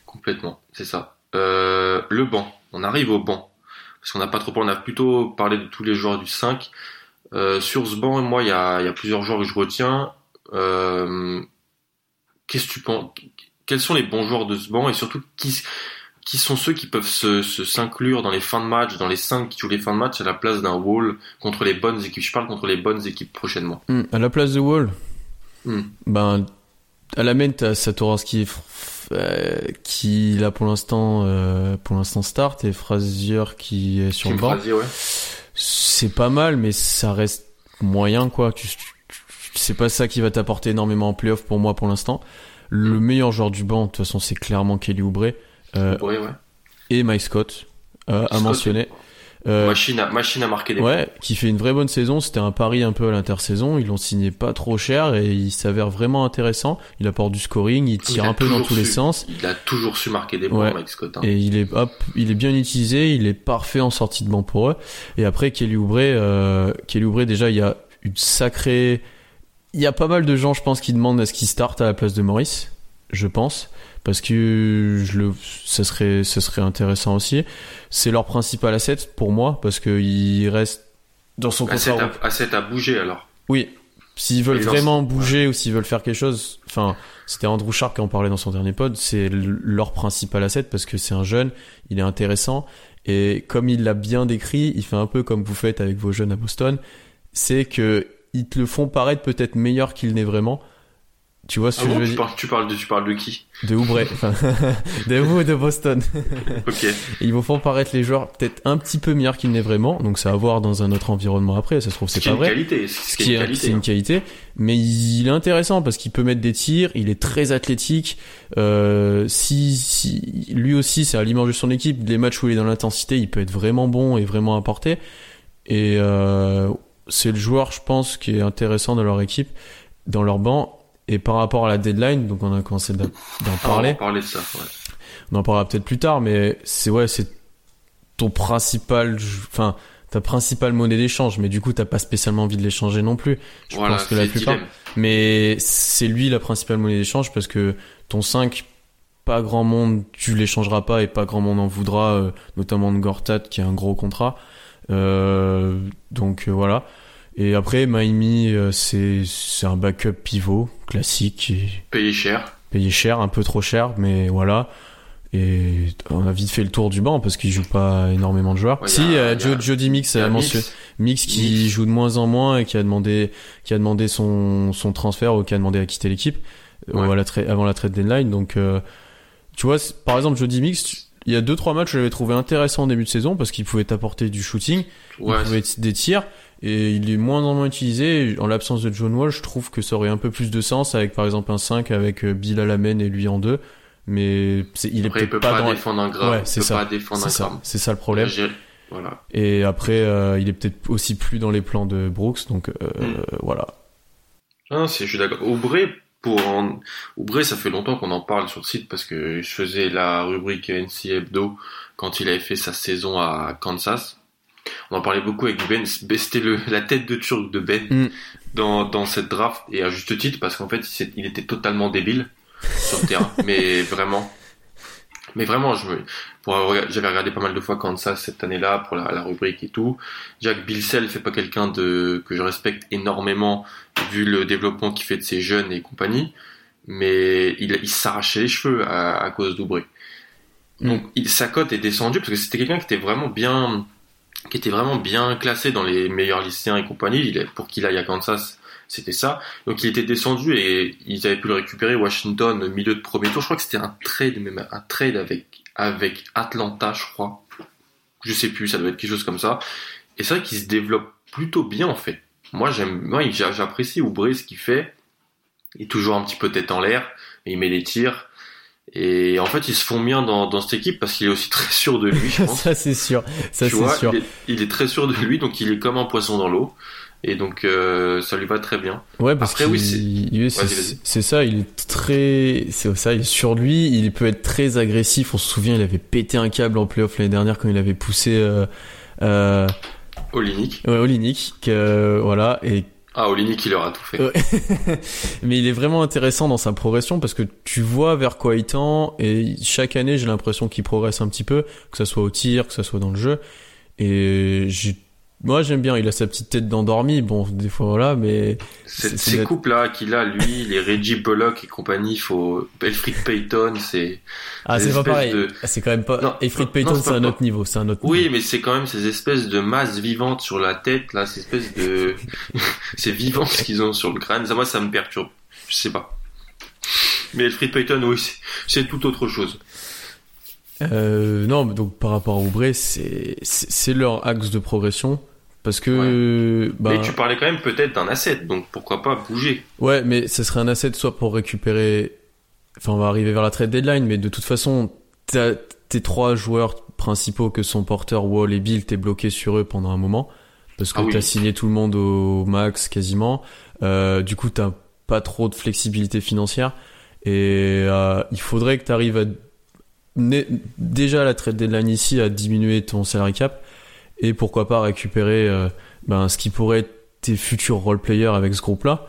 C: Complètement. C'est ça. Euh, le banc. On arrive au banc. Parce qu'on n'a pas trop. On a plutôt parlé de tous les joueurs du 5. Euh, sur ce banc, moi, il y a, il y a plusieurs joueurs que je retiens. Euh, Qu'est-ce que tu penses Quels sont les bons joueurs de ce banc et surtout qui qui sont ceux qui peuvent se se- s'inclure dans les fins de match, dans les 5 qui jouent les fins de match à la place d'un Wall contre les bonnes équipes? Je parle contre les bonnes équipes prochainement.
D: Hmm, À la place de Wall,
C: Hmm.
D: ben, à la main, t'as f- euh, qui, là, pour l'instant, euh, pour l'instant start et Frazier qui est sur
C: Kim
D: le banc.
C: Ouais.
D: C'est pas mal, mais ça reste moyen, quoi. Tu- c'est pas ça qui va t'apporter énormément en playoff pour moi pour l'instant. Le meilleur joueur du banc, de toute façon, c'est clairement Kelly Oubre euh,
C: Ouais, ouais.
D: et Mike Scott euh, à
C: Scott,
D: mentionner. Euh,
C: Machine à, machine à marquer des points.
D: Ouais, qui fait une vraie bonne saison. C'était un pari un peu à l'intersaison. Ils l'ont signé pas trop cher et il s'avère vraiment intéressant. Il apporte du scoring, il tire
C: Il
D: un peu dans tous les sens.
C: Il a toujours su marquer des points,
D: Ouais.
C: Mike Scott. hein.
D: Et il est hop, il est bien utilisé, il est parfait en sortie de banc pour eux. Et après Kelly Oubre, euh, Kelly Oubre déjà il y a une sacrée, il y a pas mal de gens je pense qui demandent à ce qu'il starte à la place de Maurice, je pense, parce que je le, ça serait, ça serait intéressant aussi. C'est leur principal asset pour moi parce que il reste dans son
C: Asset
D: contrat.
C: à, asset à bouger alors.
D: Oui. S'ils veulent vraiment bouger ou s'ils veulent faire quelque chose, enfin, c'était Andrew Sharp qui en parlait dans son dernier pod, c'est leur principal asset parce que c'est un jeune, il est intéressant et comme il l'a bien décrit, il fait un peu comme vous faites avec vos jeunes à Boston, c'est que ils te le font paraître peut-être meilleur qu'il n'est vraiment. Tu vois ce
C: Ah
D: que
C: bon,
D: je veux
C: tu,
D: dire
C: parles, tu, parles de, tu parles de qui?
D: De Oubre, enfin, de vous et de Boston.
C: Ok.
D: Ils vont faire paraître les joueurs peut-être un petit peu meilleurs qu'ils n'est vraiment, donc ça à voir dans un autre environnement après, ça se trouve c'est pas
C: une
D: vrai.
C: qualité.
D: Ce
C: Ce
D: qui
C: qui est
D: est,
C: une qualité.
D: c'est une
C: hein.
D: qualité, mais il est intéressant parce qu'il peut mettre des tirs, il est très athlétique. Euh, si, si lui aussi, c'est à l'image de son équipe, les matchs où il est dans l'intensité, il peut être vraiment bon et vraiment apporter. Et euh, c'est le joueur, je pense, qui est intéressant dans leur équipe, dans leur banc. Et par rapport à la deadline, donc on a commencé d'en
C: Ah, on
D: parler.
C: va parler de ça. Ouais.
D: On en parlera peut-être plus tard, mais c'est ouais, c'est ton principal, enfin ta principale monnaie d'échange. Mais du coup, t'as pas spécialement envie de l'échanger non plus. Je
C: voilà,
D: pense que la plupart. Mais c'est lui la principale monnaie d'échange parce que ton 5, pas grand monde, tu l'échangeras pas et pas grand monde en voudra, euh, notamment de Gortat qui a un gros contrat. Euh, donc euh, voilà. Et après, Miami, euh, c'est un backup pivot classique,
C: Payé cher.
D: payé cher, un peu trop cher, mais voilà. Et on a vite fait le tour du banc parce qu'il joue pas énormément de joueurs.
C: Ouais,
D: si,
C: a-
D: Joe- Jody Mix
C: a
D: a
C: Mix.
D: mentionné. Mix qui
C: Mix.
D: joue de moins en moins et qui a demandé qui a demandé son son transfert ou qui a demandé à quitter l'équipe
C: Ouais.
D: avant la trade deadline donc euh, tu vois par exemple Jody Mix il y a deux trois matchs je l'avais trouvé intéressant en début de saison parce qu'il pouvait t'apporter du shooting
C: Ouais,
D: il pouvait des tirs et il est moins en moins utilisé en l'absence de John Wall je trouve que ça aurait un peu plus de sens avec par exemple un 5 avec euh, Bill Alamen et lui en deux mais c'est il est
C: Après, il peut pas,
D: pas, dans
C: défendre un gramme.
D: Ouais,
C: il
D: c'est
C: peut
D: ça. c'est ça
C: gramme.
D: c'est ça le problème
C: Voilà.
D: et après, euh, il est peut-être aussi plus dans les plans de Brooks, donc euh,
C: Mm.
D: voilà.
C: Ah, Non, c'est, je suis d'accord. Oubre, pour en... Ça fait longtemps qu'on en parle sur le site parce que je faisais la rubrique NC Hebdo quand il avait fait sa saison à Kansas. On en parlait beaucoup avec Ben. C'était le, la tête de turc de Ben
D: Mm.
C: dans, dans cette draft et à juste titre parce qu'en fait, il était totalement débile sur le terrain. Mais vraiment. Mais vraiment, je j'avais regardé pas mal de fois Kansas cette année-là pour la, la rubrique et tout. Jack Bilsell fait pas quelqu'un de, que je respecte énormément vu le développement qu'il fait de ses jeunes et compagnie, mais il, il s'arrachait les cheveux à, à cause d'Oubré. Donc il, sa cote est descendue parce que c'était quelqu'un qui était vraiment bien, qui était vraiment bien classé dans les meilleurs lycéens et compagnie. Il, est- pour qu'il aille à Kansas, c'était ça. Donc il était descendu et ils avaient pu le récupérer. Washington, milieu de premier tour. Je crois que c'était un trade, même un trade avec avec Atlanta, je crois. Je sais plus, ça doit être quelque chose comme ça. Et c'est vrai qu'il se développe plutôt bien en fait. Moi j'aime, moi j'a- j'apprécie Oubré ce qu'il fait. Il est toujours un petit peu tête en l'air, il met des tirs. Et en fait, ils se font bien dans, dans cette équipe parce qu'il est aussi très sûr de lui, je pense.
D: ça c'est sûr, ça
C: tu
D: c'est
C: vois,
D: sûr.
C: Il, est, il est très sûr de lui, donc il est comme un poisson dans l'eau. Et donc, euh, ça lui va très bien.
D: Ouais, parce
C: Après,
D: que
C: oui, c'est-
D: ça, il est très, c'est ça, il est sur lui, il peut être très agressif. On se souvient, il avait pété un câble en playoff l'année dernière quand il avait poussé euh, euh,
C: Olinik.
D: ouais, Olinik, que, voilà, et
C: Ah, Olinik, il leur a tout fait.
D: Mais il est vraiment intéressant dans sa progression parce que tu vois vers quoi il tend et chaque année j'ai l'impression qu'il progresse un petit peu, que ça soit au tir, que ça soit dans le jeu. Et j'ai- moi j'aime bien, il a sa petite tête d'endormi, bon des fois voilà, mais
C: Cette- ces
D: la-
C: couples là qu'il a, lui, les Reggie Bullock et compagnie, faut Elfrid Payton, c'est
D: ah c'est pas pareil,
C: de-
D: Ah, c'est quand même pas.
C: Non, non,
D: Payton
C: c'est
D: un autre niveau, c'est un autre.
C: oui,
D: niveau.
C: mais c'est quand même ces espèces de masses vivantes sur la tête là, ces espèces de c'est vivant ce qu'ils ont sur le crâne. Ça moi ça me perturbe. Je sais pas. Mais Elfrid Payton, oui, c'est- tout autre chose.
D: Euh, non, donc par rapport à c'est c'est leur axe de progression parce que bah,
C: Mais tu parlais quand même peut-être d'un asset, donc pourquoi pas bouger.
D: ouais, mais ce serait un asset soit pour récupérer. Enfin, on va arriver vers la trade deadline, mais de toute façon, t'as tes trois joueurs principaux que sont Porter, Wall et Bill, t'es bloqué sur eux pendant un moment parce que
C: Ah oui.
D: t'as signé tout le monde au max quasiment. Euh, du coup, t'as pas trop de flexibilité financière et euh, il faudrait que t'arrives à déjà la trade deadline ici à diminuer ton salary cap et pourquoi pas récupérer euh, ben, ce qui pourrait être tes futurs role players avec ce groupe là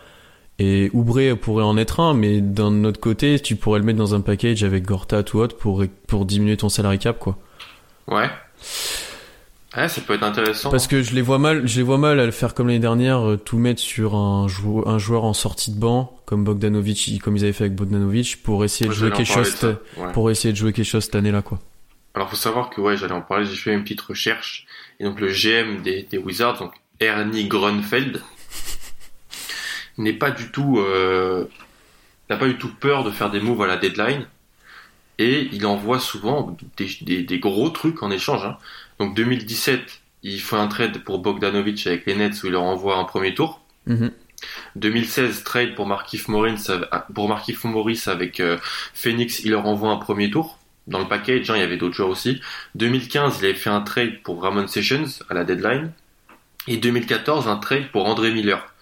D: et Oubré pourrait en être un mais d'un autre côté tu pourrais le mettre dans un package avec Gortat ou autre pour, pour diminuer ton salary cap quoi
C: Ouais. Ouais, ça peut être intéressant.
D: parce que je les vois mal je les vois mal à le faire comme l'année dernière euh, tout mettre sur un, jou- un joueur en sortie de banc comme Bogdanovic comme ils avaient fait avec Bogdanovic pour essayer
C: Moi,
D: de jouer quelque chose
C: ouais.
D: pour essayer de jouer quelque chose cette année là quoi
C: Alors faut savoir que ouais, j'allais en parler, j'ai fait une petite recherche et donc le GM des, des Wizards, donc Ernie Grunfeld, n'est pas du tout euh, n'a pas du tout peur de faire des moves à la deadline et il envoie souvent des, des, des gros trucs en échange. hein. Donc 2017, il fait un trade pour Bogdanovic avec les Nets où il leur envoie un premier tour.
D: Mhm.
C: 2016 trade pour Markif Morris pour Markif Morris avec euh, Phoenix, il leur envoie un premier tour dans le package, hein, il y avait d'autres joueurs aussi. 2015, il avait fait un trade pour Ramon Sessions à la deadline et 2014 un trade pour André Miller.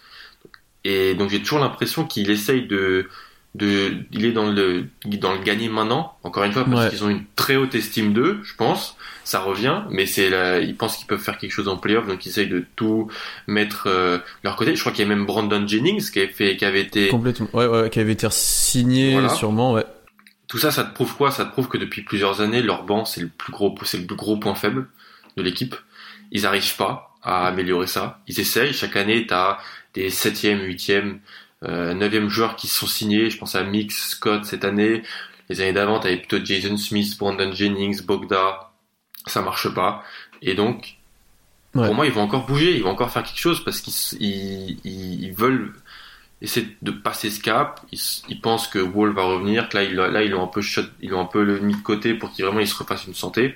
C: Et donc j'ai toujours l'impression qu'il essaye de de il est dans le dans le gagner maintenant encore une fois parce
D: Ouais.
C: qu'ils ont une très haute estime d'eux, je pense. Ça revient, mais c'est là, ils pensent qu'ils peuvent faire quelque chose en playoff, donc ils essayent de tout mettre euh, leur côté. Je crois qu'il y a même Brandon Jennings qui avait fait qui avait été
D: complètement ouais ouais qui avait été signé
C: Voilà.
D: sûrement ouais
C: tout ça, ça te prouve quoi? Ça te prouve que depuis plusieurs années, leur banc, c'est le plus gros, c'est le plus gros point faible de l'équipe. Ils n'arrivent pas à améliorer ça. Ils essayent. Chaque année, t'as des septième, huitième, euh, neuvième joueurs qui se sont signés. Je pense à Mix, Scott cette année. Les années d'avant, t'avais plutôt Jason Smith, Brandon Jennings, Bogda. Ça marche pas. Et donc,
D: Ouais.
C: pour moi, ils vont encore bouger. Ils vont encore faire quelque chose parce qu'ils ils, ils, ils veulent essayer de passer ce cap. Ils, ils pensent que Wall va revenir, que là, ils, là, ils l'ont un peu shot, ils l'ont un peu le mis de côté pour qu'il vraiment il se refasse une santé.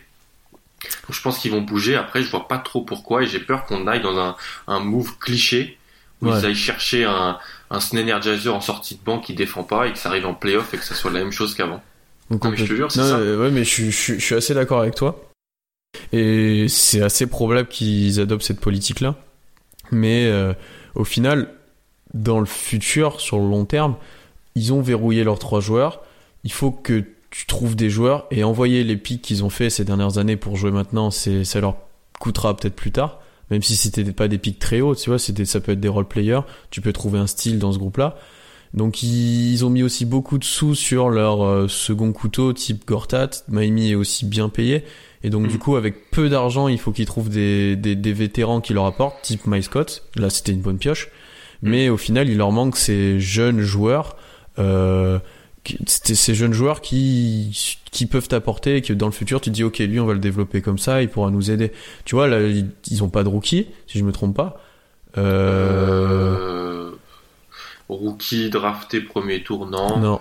C: Donc, je pense qu'ils vont bouger. Après, je vois pas trop pourquoi et j'ai peur qu'on aille dans un, un move cliché où
D: Ouais.
C: ils aillent chercher un, un Energizer en sortie de banc qui défend pas et que ça arrive en playoff et que ça soit la même chose qu'avant.
D: Donc,
C: Non, mais je te jure, c'est ça.
D: euh, ouais, mais je, suis- je, je suis assez d'accord avec toi. Et c'est assez probable qu'ils adoptent cette politique-là. Mais euh, au final, dans le futur, sur le long terme, ils ont verrouillé leurs trois joueurs. Il faut que tu trouves des joueurs et envoyer les pics qu'ils ont fait ces dernières années pour jouer maintenant, c'est ça leur coûtera peut-être plus tard. Même si c'était pas des pics très hauts, tu vois, c'était ça peut être des role players. Tu peux trouver un style dans ce groupe-là. Donc ils, ont mis aussi beaucoup de sous sur leur euh, second couteau type Gortat. Miami est aussi bien payé. Et donc du coup avec peu d'argent il faut qu'ils trouvent des, des, des vétérans qui leur apportent, type Scott. Là c'était une bonne pioche. Mais au final il leur manque ces jeunes joueurs. Euh, ces jeunes joueurs qui qui peuvent t'apporter et que dans le futur tu te dis ok lui on va le développer comme ça il pourra nous aider tu vois là ils, ils ont pas de rookie si je me trompe pas euh,
C: Euh, rookie drafté premier tour, non.
D: non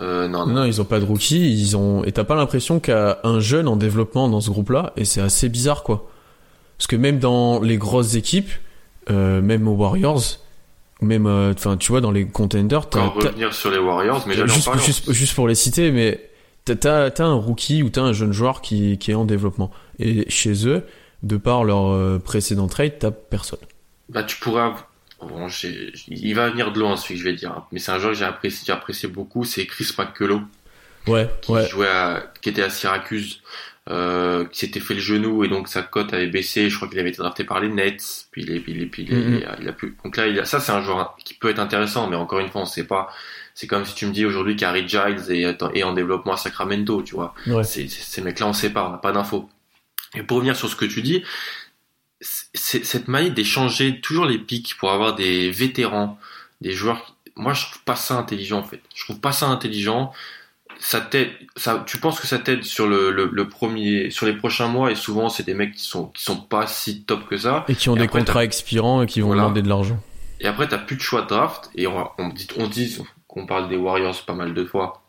C: Euh, non,
D: Non,
C: non.
D: non, ils ont pas de rookie, ils ont et t'as pas l'impression qu'il y a un jeune en développement dans ce groupe-là et c'est assez bizarre quoi. Parce que même dans les grosses équipes, euh, même aux Warriors, même euh, enfin tu vois dans les contenders, t'as,
C: revenir sur les Warriors, mais en
D: juste, juste, juste pour les citer, mais t'as, t'as un rookie ou t'as un jeune joueur qui, qui est en développement et chez eux, de par leur euh, précédent trade, t'as personne.
C: Bah, tu pourras. Bon, il va venir de loin, celui que je vais dire. hein. Mais c'est un joueur que j'ai apprécié, beaucoup. C'est Chris McCullough,
D: Ouais,
C: qui
D: ouais.
C: jouait à, qui était à Syracuse, euh, qui s'était fait le genou et donc sa cote avait baissé. Je crois qu'il avait été drafté par les Nets. Puis il est, puis il est, puis il est-
D: Mhm.
C: il a, il a pu. Donc là, il a- ça c'est un joueur qui peut être intéressant, mais encore une fois, on sait pas. C'est comme si tu me dis aujourd'hui qu'Harry Giles est, est en développement à Sacramento, tu vois.
D: ouais.
C: C'est- ces mecs-là, on sait pas, on n'a pas d'infos. Et pour revenir sur ce que tu dis, c'est cette manie d'échanger toujours les pics pour avoir des vétérans, des joueurs. Moi, je trouve pas ça intelligent en fait. Je trouve pas ça intelligent. Ça t'aide, ça, tu penses que ça t'aide sur le, le, le premier, sur les prochains mois et souvent c'est des mecs qui sont qui sont pas si top que ça.
D: Et qui ont
C: Et
D: des
C: après,
D: contrats expirants et qui vont
C: Voilà.
D: demander de l'argent.
C: Et après, t'as plus de choix de draft. Et on, on dit, on dit qu'on parle des Warriors pas mal de fois.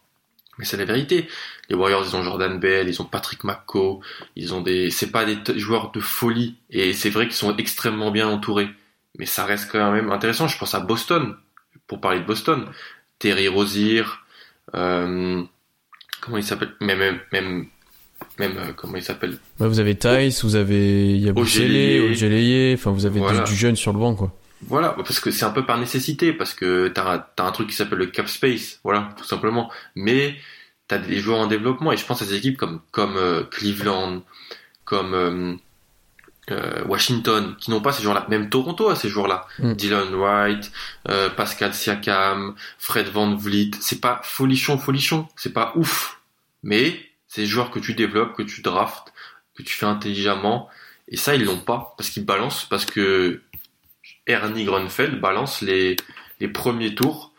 C: Mais c'est la vérité. Les Warriors, ils ont Jordan Bell, ils ont Patrick McCaw, ils ont des, c'est pas des joueurs de folie. Et c'est vrai qu'ils sont extrêmement bien entourés. Mais ça reste quand même intéressant. Je pense à Boston. Pour parler de Boston. Terry Rozier, euh, comment il s'appelle? Même, même, même, même, euh, comment il s'appelle?
D: Ouais, vous avez Tice, vous avez Yabusele.
C: Ojeleye,
D: enfin vous avez
C: Voilà.
D: du, du jeune sur le banc quoi.
C: Voilà, parce que c'est un peu par nécessité, parce que t'as t'as un truc qui s'appelle le cap space, voilà, tout simplement. Mais t'as des joueurs en développement, et je pense à des équipes comme comme euh, Cleveland, comme euh, Washington, qui n'ont pas ces joueurs-là, même Toronto a ces joueurs-là.
D: Mm.
C: Dylan Wright, euh, Pascal Siakam, Fred Van Vliet, c'est pas folichon, folichon, c'est pas ouf, mais c'est des joueurs que tu développes, que tu draftes, que tu fais intelligemment, et ça ils l'ont pas, parce qu'ils balancent, parce que Ernie Grunfeld balance les, les premiers tours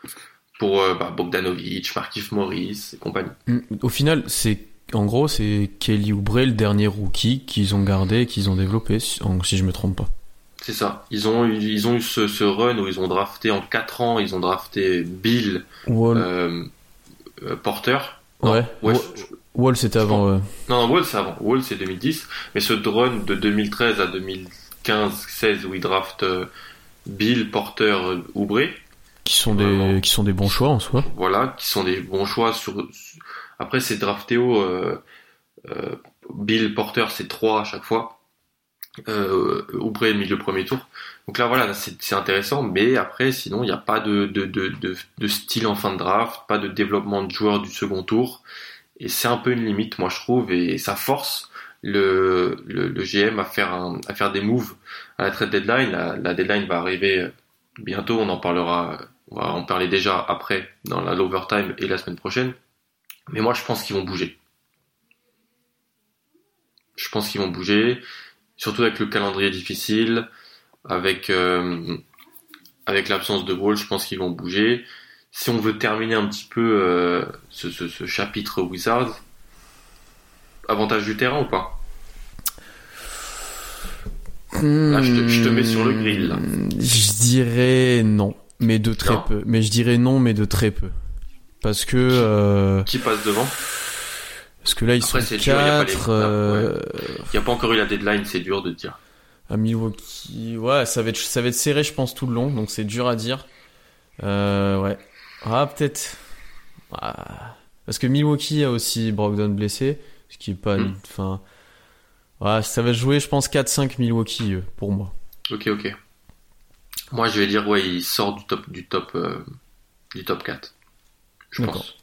C: pour euh, bah, Bogdanovic, Markif Morris et compagnie.
D: Mm. Au final, c'est en gros c'est Kelly Oubre le dernier rookie qu'ils ont gardé, et qu'ils ont développé, si je me trompe pas.
C: C'est ça. Ils ont eu, ils ont eu ce, ce run où ils ont drafté en 4 ans, ils ont drafté Bill
D: Wall,
C: euh, euh, Porter. Non,
D: ouais.
C: ouais,
D: Wa-
C: je-
D: Wall c'était avant.
C: non, non, Wall c'est avant. Wall c'est 2010. Mais ce run de 2013 à 2015-16 où ils draftent euh, Bill, Porter, Oubre,
D: Qui sont des qui sont des bons choix en soi.
C: voilà, qui sont des bons choix sur. Après, c'est draftéo. Euh, euh, Bill Porter, c'est 3 à chaque fois. Euh, Oubre milieu premier tour. Donc là, voilà, c'est intéressant. Mais après, sinon, il n'y a pas de, de, de, de, style en fin de draft, pas de développement de joueurs du second tour. Et c'est un peu une limite, moi, je trouve. Et ça force le, le, le GM à faire, un, à faire des moves à la trade deadline. La, la deadline va arriver bientôt. On en parlera on va en parler déjà après dans l'overtime et la semaine prochaine. Mais moi, je pense qu'ils vont bouger. Je pense qu'ils vont bouger, surtout avec le calendrier difficile, avec euh, avec l'absence de Wall, je pense qu'ils vont bouger. Si on veut terminer un petit peu euh, ce, ce, ce chapitre Wizards, avantage du terrain ou pas? Là, je te, je te mets sur le grill. Là.
D: Je dirais non, mais de très
C: Non.
D: peu. Mais je dirais non, mais de très peu. Parce que euh,
C: Qui passe devant
D: parce que là ils
C: Après,
D: sont
C: c'est dur, y a pas les-
D: 4 euh,
C: Il n'y a pas encore eu la deadline, c'est dur de dire.
D: à Milwaukee. Ouais, ça va être ça va être serré, je pense tout le long, donc c'est dur à dire. Euh, ouais. Ah peut-être. Ah. Parce que Milwaukee a aussi Brogdon blessé, ce qui est pas.
C: Hmm.
D: Enfin. Ouais, ça va jouer, je pense 4-5 Milwaukee pour moi.
C: Ok, ok. Moi, je vais dire, ouais, il sort du top, du top, euh, du top 4. Je pense.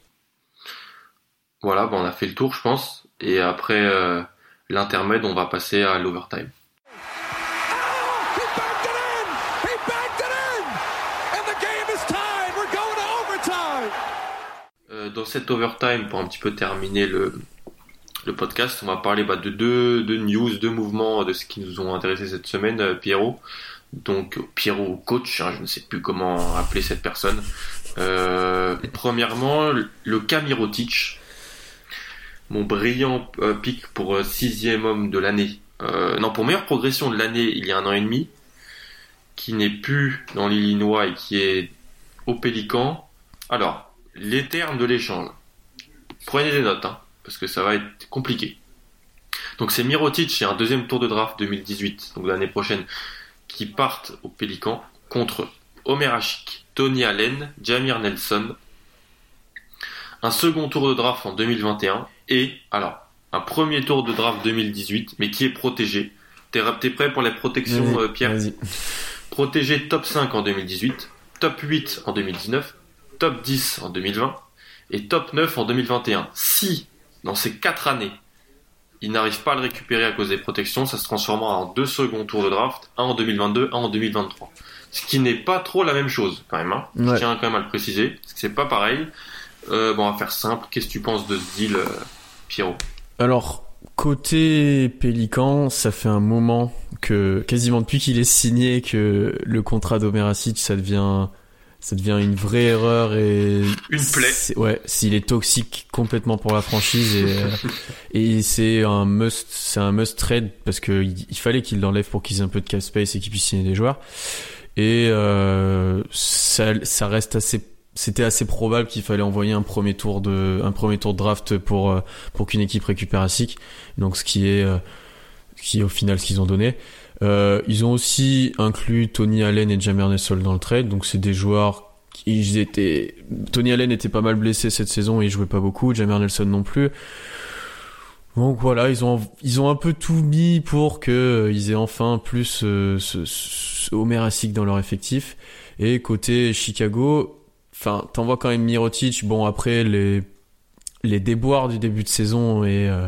C: Voilà, on a fait le tour, je pense. Et après euh, l'intermède, on va passer à l'overtime. Euh, dans cette overtime, pour un petit peu terminer le, le podcast, on va parler bah, de deux, deux news, deux mouvements de ce qui nous ont intéressé cette semaine, euh, Pierrot. Donc Pierrot coach, hein, je ne sais plus comment appeler cette personne. Euh, premièrement, le cas Mirotic, mon brillant euh, pic pour euh, sixième homme de l'année. Non, pour meilleure progression de l'année, il y a un an et demi, qui n'est plus dans l'Illinois et qui est au Pélican. Alors, les termes de l'échange. Prenez des notes, hein, parce que ça va être compliqué. Donc c'est Mirotic et un deuxième tour de draft 2018, donc l'année prochaine, qui partent au Pélican contre Omer Hachik, Tony Allen, Jamir Nelson, un second tour de draft en 2021 et, alors, un premier tour de draft 2018, mais qui est protégé. T'es t'es prêt pour les protections, euh, Pierre?
D: Vas-y.
C: Protégé top 5 en 2018, top 8 en 2019, top 10 en 2020 et top 9 en 2021. Si, dans ces 4 années, il n'arrive pas à le récupérer à cause des protections, ça se transformera en deux seconds tours de draft, un en 2022, un en 2023. Ce qui n'est pas trop la même chose, quand même. Hein. Je tiens quand même à le préciser, parce que c'est pas pareil. Euh, bon, on va faire simple. Qu'est-ce que tu penses de ce deal, euh, Pierrot?
D: Alors, côté Pélican, ça fait un moment que quasiment depuis qu'il est signé que le contrat d'Omerasic ça devient ça devient une vraie erreur et
C: Une plaie.
D: Ouais, s'il est toxique complètement pour la franchise et euh, et c'est un must, c'est un must trade parce que il, il fallait qu'il l'enlève pour qu'ils aient un peu de cap space et qu'ils puissent signer des joueurs. Et euh, ça, ça reste assez, c'était assez probable qu'il fallait envoyer un premier tour de, un premier tour de draft pour euh, pour qu'une équipe récupère Asic. Donc ce qui est, euh, qui est au final ce qu'ils ont donné. Euh, ils ont aussi inclus Tony Allen et Jamer Nessol dans le trade, donc c'est des joueurs qui étaient. Tony Allen était pas mal blessé cette saison et il jouait pas beaucoup, Jamer Nelson non plus. Donc voilà, ils ont ils ont un peu tout mis pour que euh, ils aient enfin plus euh, ce, ce Homer Asic dans leur effectif. Et côté Chicago, enfin t'envoies quand même Mirotic. Bon après les les déboires du début de saison et euh,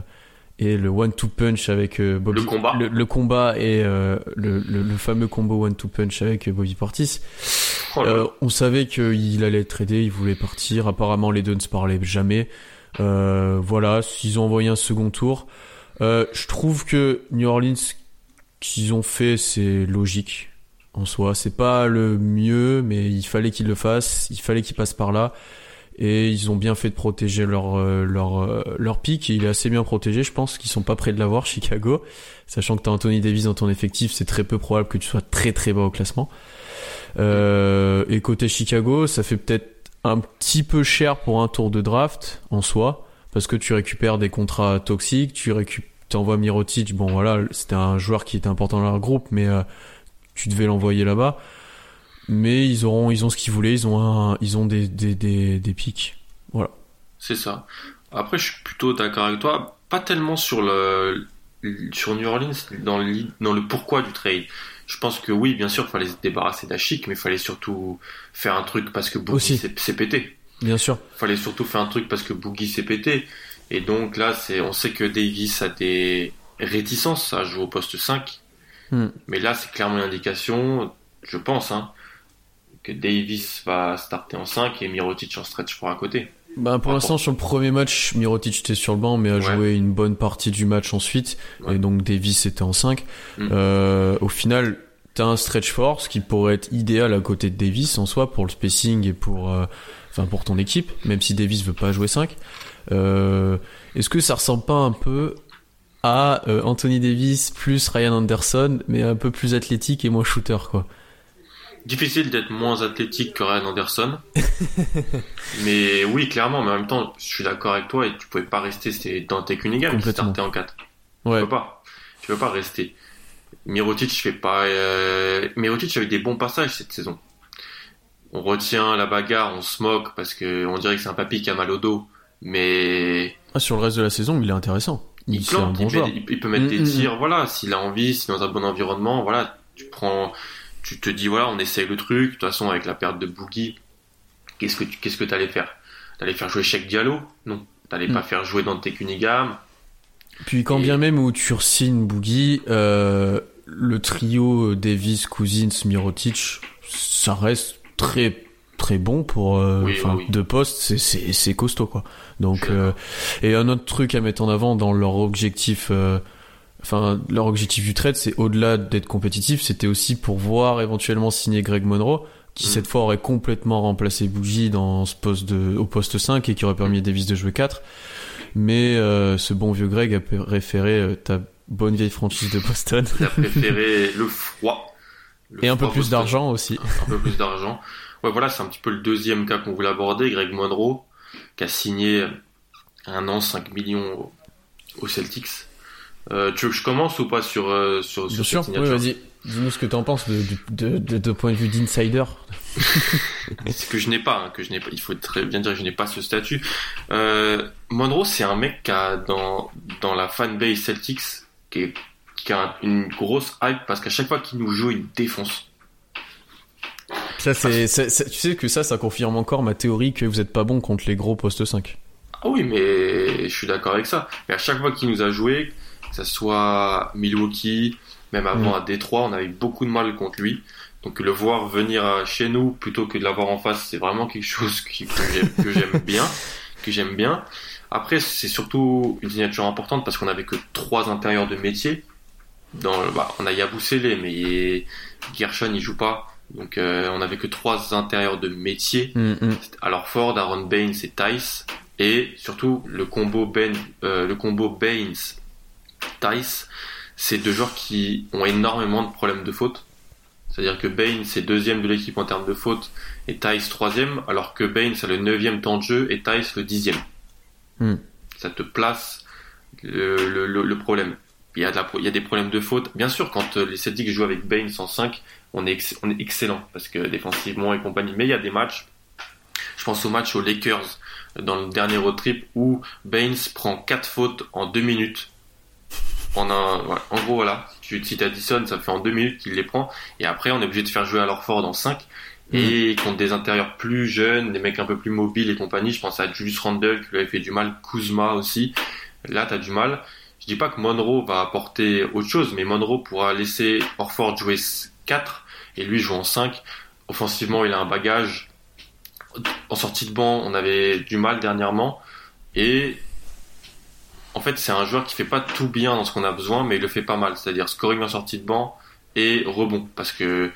D: et le one two punch avec euh, Bobby
C: Le combat.
D: le, le combat et euh, le, le, le fameux combo one two punch avec Bobby Portis.
C: Oh.
D: Euh, on savait qu'il allait être aidé, il voulait partir. Apparemment, les deux ne se parlaient jamais. Euh, voilà, ils ont envoyé un second tour. Euh, je trouve que New Orleans, qu'ils ont fait, c'est logique en soi. C'est pas le mieux, mais il fallait qu'ils le fassent. Il fallait qu'ils passent par là. Et ils ont bien fait de protéger leur euh, leur leur pic. Il est assez bien protégé. Je pense qu'ils sont pas près de l'avoir, Chicago. Sachant que t'as Anthony Davis dans ton effectif, c'est très peu probable que tu sois très très bas au classement. Euh, et côté Chicago, ça fait peut-être un petit peu cher pour un tour de draft en soi, parce que tu récupères des contrats toxiques, tu récupères, t'envoies Mirotic, bon voilà, c'était un joueur qui était important dans leur groupe, mais euh, tu devais l'envoyer là-bas. Mais ils auront, ils ont ce qu'ils voulaient, ils ont un, ils ont des, des, des, des pics. Voilà.
C: C'est ça. Après, je suis plutôt d'accord avec toi. Pas tellement sur le sur New Orleans dans le dans le pourquoi du trade. Je pense que oui, bien sûr, il fallait se débarrasser d'Achik, mais il fallait surtout faire un truc parce que Boogie s'est pété.
D: Bien sûr.
C: Il fallait surtout faire un truc parce que Boogie s'est pété. Et donc là, c'est on sait que Davis a des réticences à jouer au poste 5.
D: Hmm.
C: Mais là, c'est clairement une indication, je pense, hein, que Davis va starter en 5 et Mirotic en stretch pour à côté.
D: Bah, pour
C: Ah,
D: l'instant, sur le premier match, Mirotic était sur le banc, mais a
C: Ouais.
D: joué une bonne partie du match ensuite.
C: Ouais.
D: Et donc, Davis était en 5.
C: Mm.
D: Euh, au final, t'as un stretch force qui pourrait être idéal à côté de Davis en soi pour le spacing et pour, euh, enfin, pour ton équipe, même si Davis veut pas jouer 5. Euh, est-ce que ça ressemble pas un peu à euh, Anthony Davis plus Ryan Anderson, mais un peu plus athlétique et moins shooter, quoi?
C: Difficile d'être moins athlétique que Ryan Anderson. mais oui, clairement, mais en même temps, je suis d'accord avec toi et tu pouvais pas rester dans tes Cunningham qui startait en 4.
D: Ouais.
C: Tu peux pas. Tu peux pas rester. Mirotic fait pas. Euh... Mirotic a eu des bons passages cette saison. On retient la bagarre, on se moque parce que on dirait que c'est un papy qui a mal au dos, mais
D: Ah, sur le reste de la saison, il est intéressant.
C: il
D: un
C: plante,
D: bon
C: il, met- il- il peut mettre
D: Mm,
C: des
D: mm,
C: tirs, voilà, s'il a envie, s'il est dans un bon environnement, voilà, tu prends, tu te dis voilà, on essaye le truc, de toute façon avec la perte de Boogie, qu'est-ce que tu, qu'est-ce que t'allais faire? T'allais faire jouer Cheikh Diallo? Non, t'allais
D: Mm.
C: pas faire jouer Dante Cunningham,
D: Puis quand
C: Et-
D: bien même où tu re-signes Boogie, euh, le trio Davis, Cousins, Mirotic, ça reste très très bon pour euh,
C: Oui, oui, oui.
D: deux postes, c'est c'est c'est costaud quoi. Donc euh, et un autre truc à mettre en avant dans leur objectif euh, enfin leur objectif du trade, c'est au-delà d'être compétitif, c'était aussi pour voir éventuellement signer Greg Monroe qui
C: Mm.
D: cette fois aurait complètement remplacé Boogie dans ce poste de au poste 5 et qui aurait permis à Davis de jouer 4. Mais euh, ce bon vieux Greg a préféré euh, ta bonne vieille franchise de Boston.
C: il a préféré le froid. Le
D: Et un peu plus d'argent aussi.
C: Un peu plus d'argent. Ouais, voilà, c'est un petit peu le deuxième cas qu'on voulait aborder, Greg Monroe, qui a signé un an 5 millions au- aux Celtics. Euh, tu veux que je commence ou pas sur, euh, sur,
D: Bien
C: sur
D: sûr,
C: cette
D: oui, vas-y. Dis-nous ce que t'en penses de, de, de, de point de vue d'insider.
C: Que je n'ai pas, hein, que je n'ai pas. Il faut très bien dire que je n'ai pas ce statut. Euh, Monroe, c'est un mec qui a dans dans la fanbase Celtics qui, est- qui a une grosse hype parce qu'à chaque fois qu'il nous joue, il défonce.
D: Ça, c'est, tu sais que ça, ça confirme encore ma théorie que vous êtes pas bon contre les gros postes 5.
C: Ah oui, mais je suis d'accord avec ça. Mais à chaque fois qu'il nous a joué, que ça soit Milwaukee, même avant
D: Mm.
C: à Détroit, on avait beaucoup de mal contre lui. Donc le voir venir chez nous plutôt que de l'avoir en face, c'est vraiment quelque chose qui- que j'aime- bien, que j'aime bien. Après, c'est surtout une signature importante parce qu'on avait que trois intérieurs de métier. dans, bah, on a Yabusele, mais Gershon il joue pas. Donc euh, on avait que trois intérieurs de métier.
D: Mm, mm.
C: Alors Ford, Aaron Baines et Tice. Et surtout le combo Ben, euh, le combo Baines, Tice, c'est deux joueurs qui ont énormément de problèmes de faute. C'est-à-dire que Baines est deuxième de l'équipe en termes de faute et Tice troisième, alors que Baines a le neuvième temps de jeu et Tice le dixième.
D: Hmm.
C: Ça te place le, le, le- le problème. Il y, a de la- il y a des problèmes de faute. Bien sûr, quand euh, les Celtics jouent avec Baines en 5, on est, ex- on est excellent parce que défensivement et compagnie. Mais il y a des matchs, je pense au match aux Lakers dans le dernier road trip où Baines prend 4 fautes en 2 minutes. En, un, en gros, voilà, si tu cites Addison, ça fait en 2 minutes qu'il les prend. Et après, on est obligé de faire jouer à Ford en 5. Et contre des intérieurs plus jeunes, des mecs un peu plus mobiles et compagnie, je pense à Julius Randle qui lui avait fait du mal, Kuzma aussi. Là, t'as du mal. Je dis pas que Monroe va apporter autre chose, mais Monroe pourra laisser Orford jouer 4 et lui jouer en 5. Offensivement, il a un bagage. En sortie de banc, on avait du mal dernièrement. Et en fait, c'est un joueur qui fait pas tout bien dans ce qu'on a besoin, mais il le fait pas mal. C'est-à-dire scoring en sortie de banc et rebond. Parce que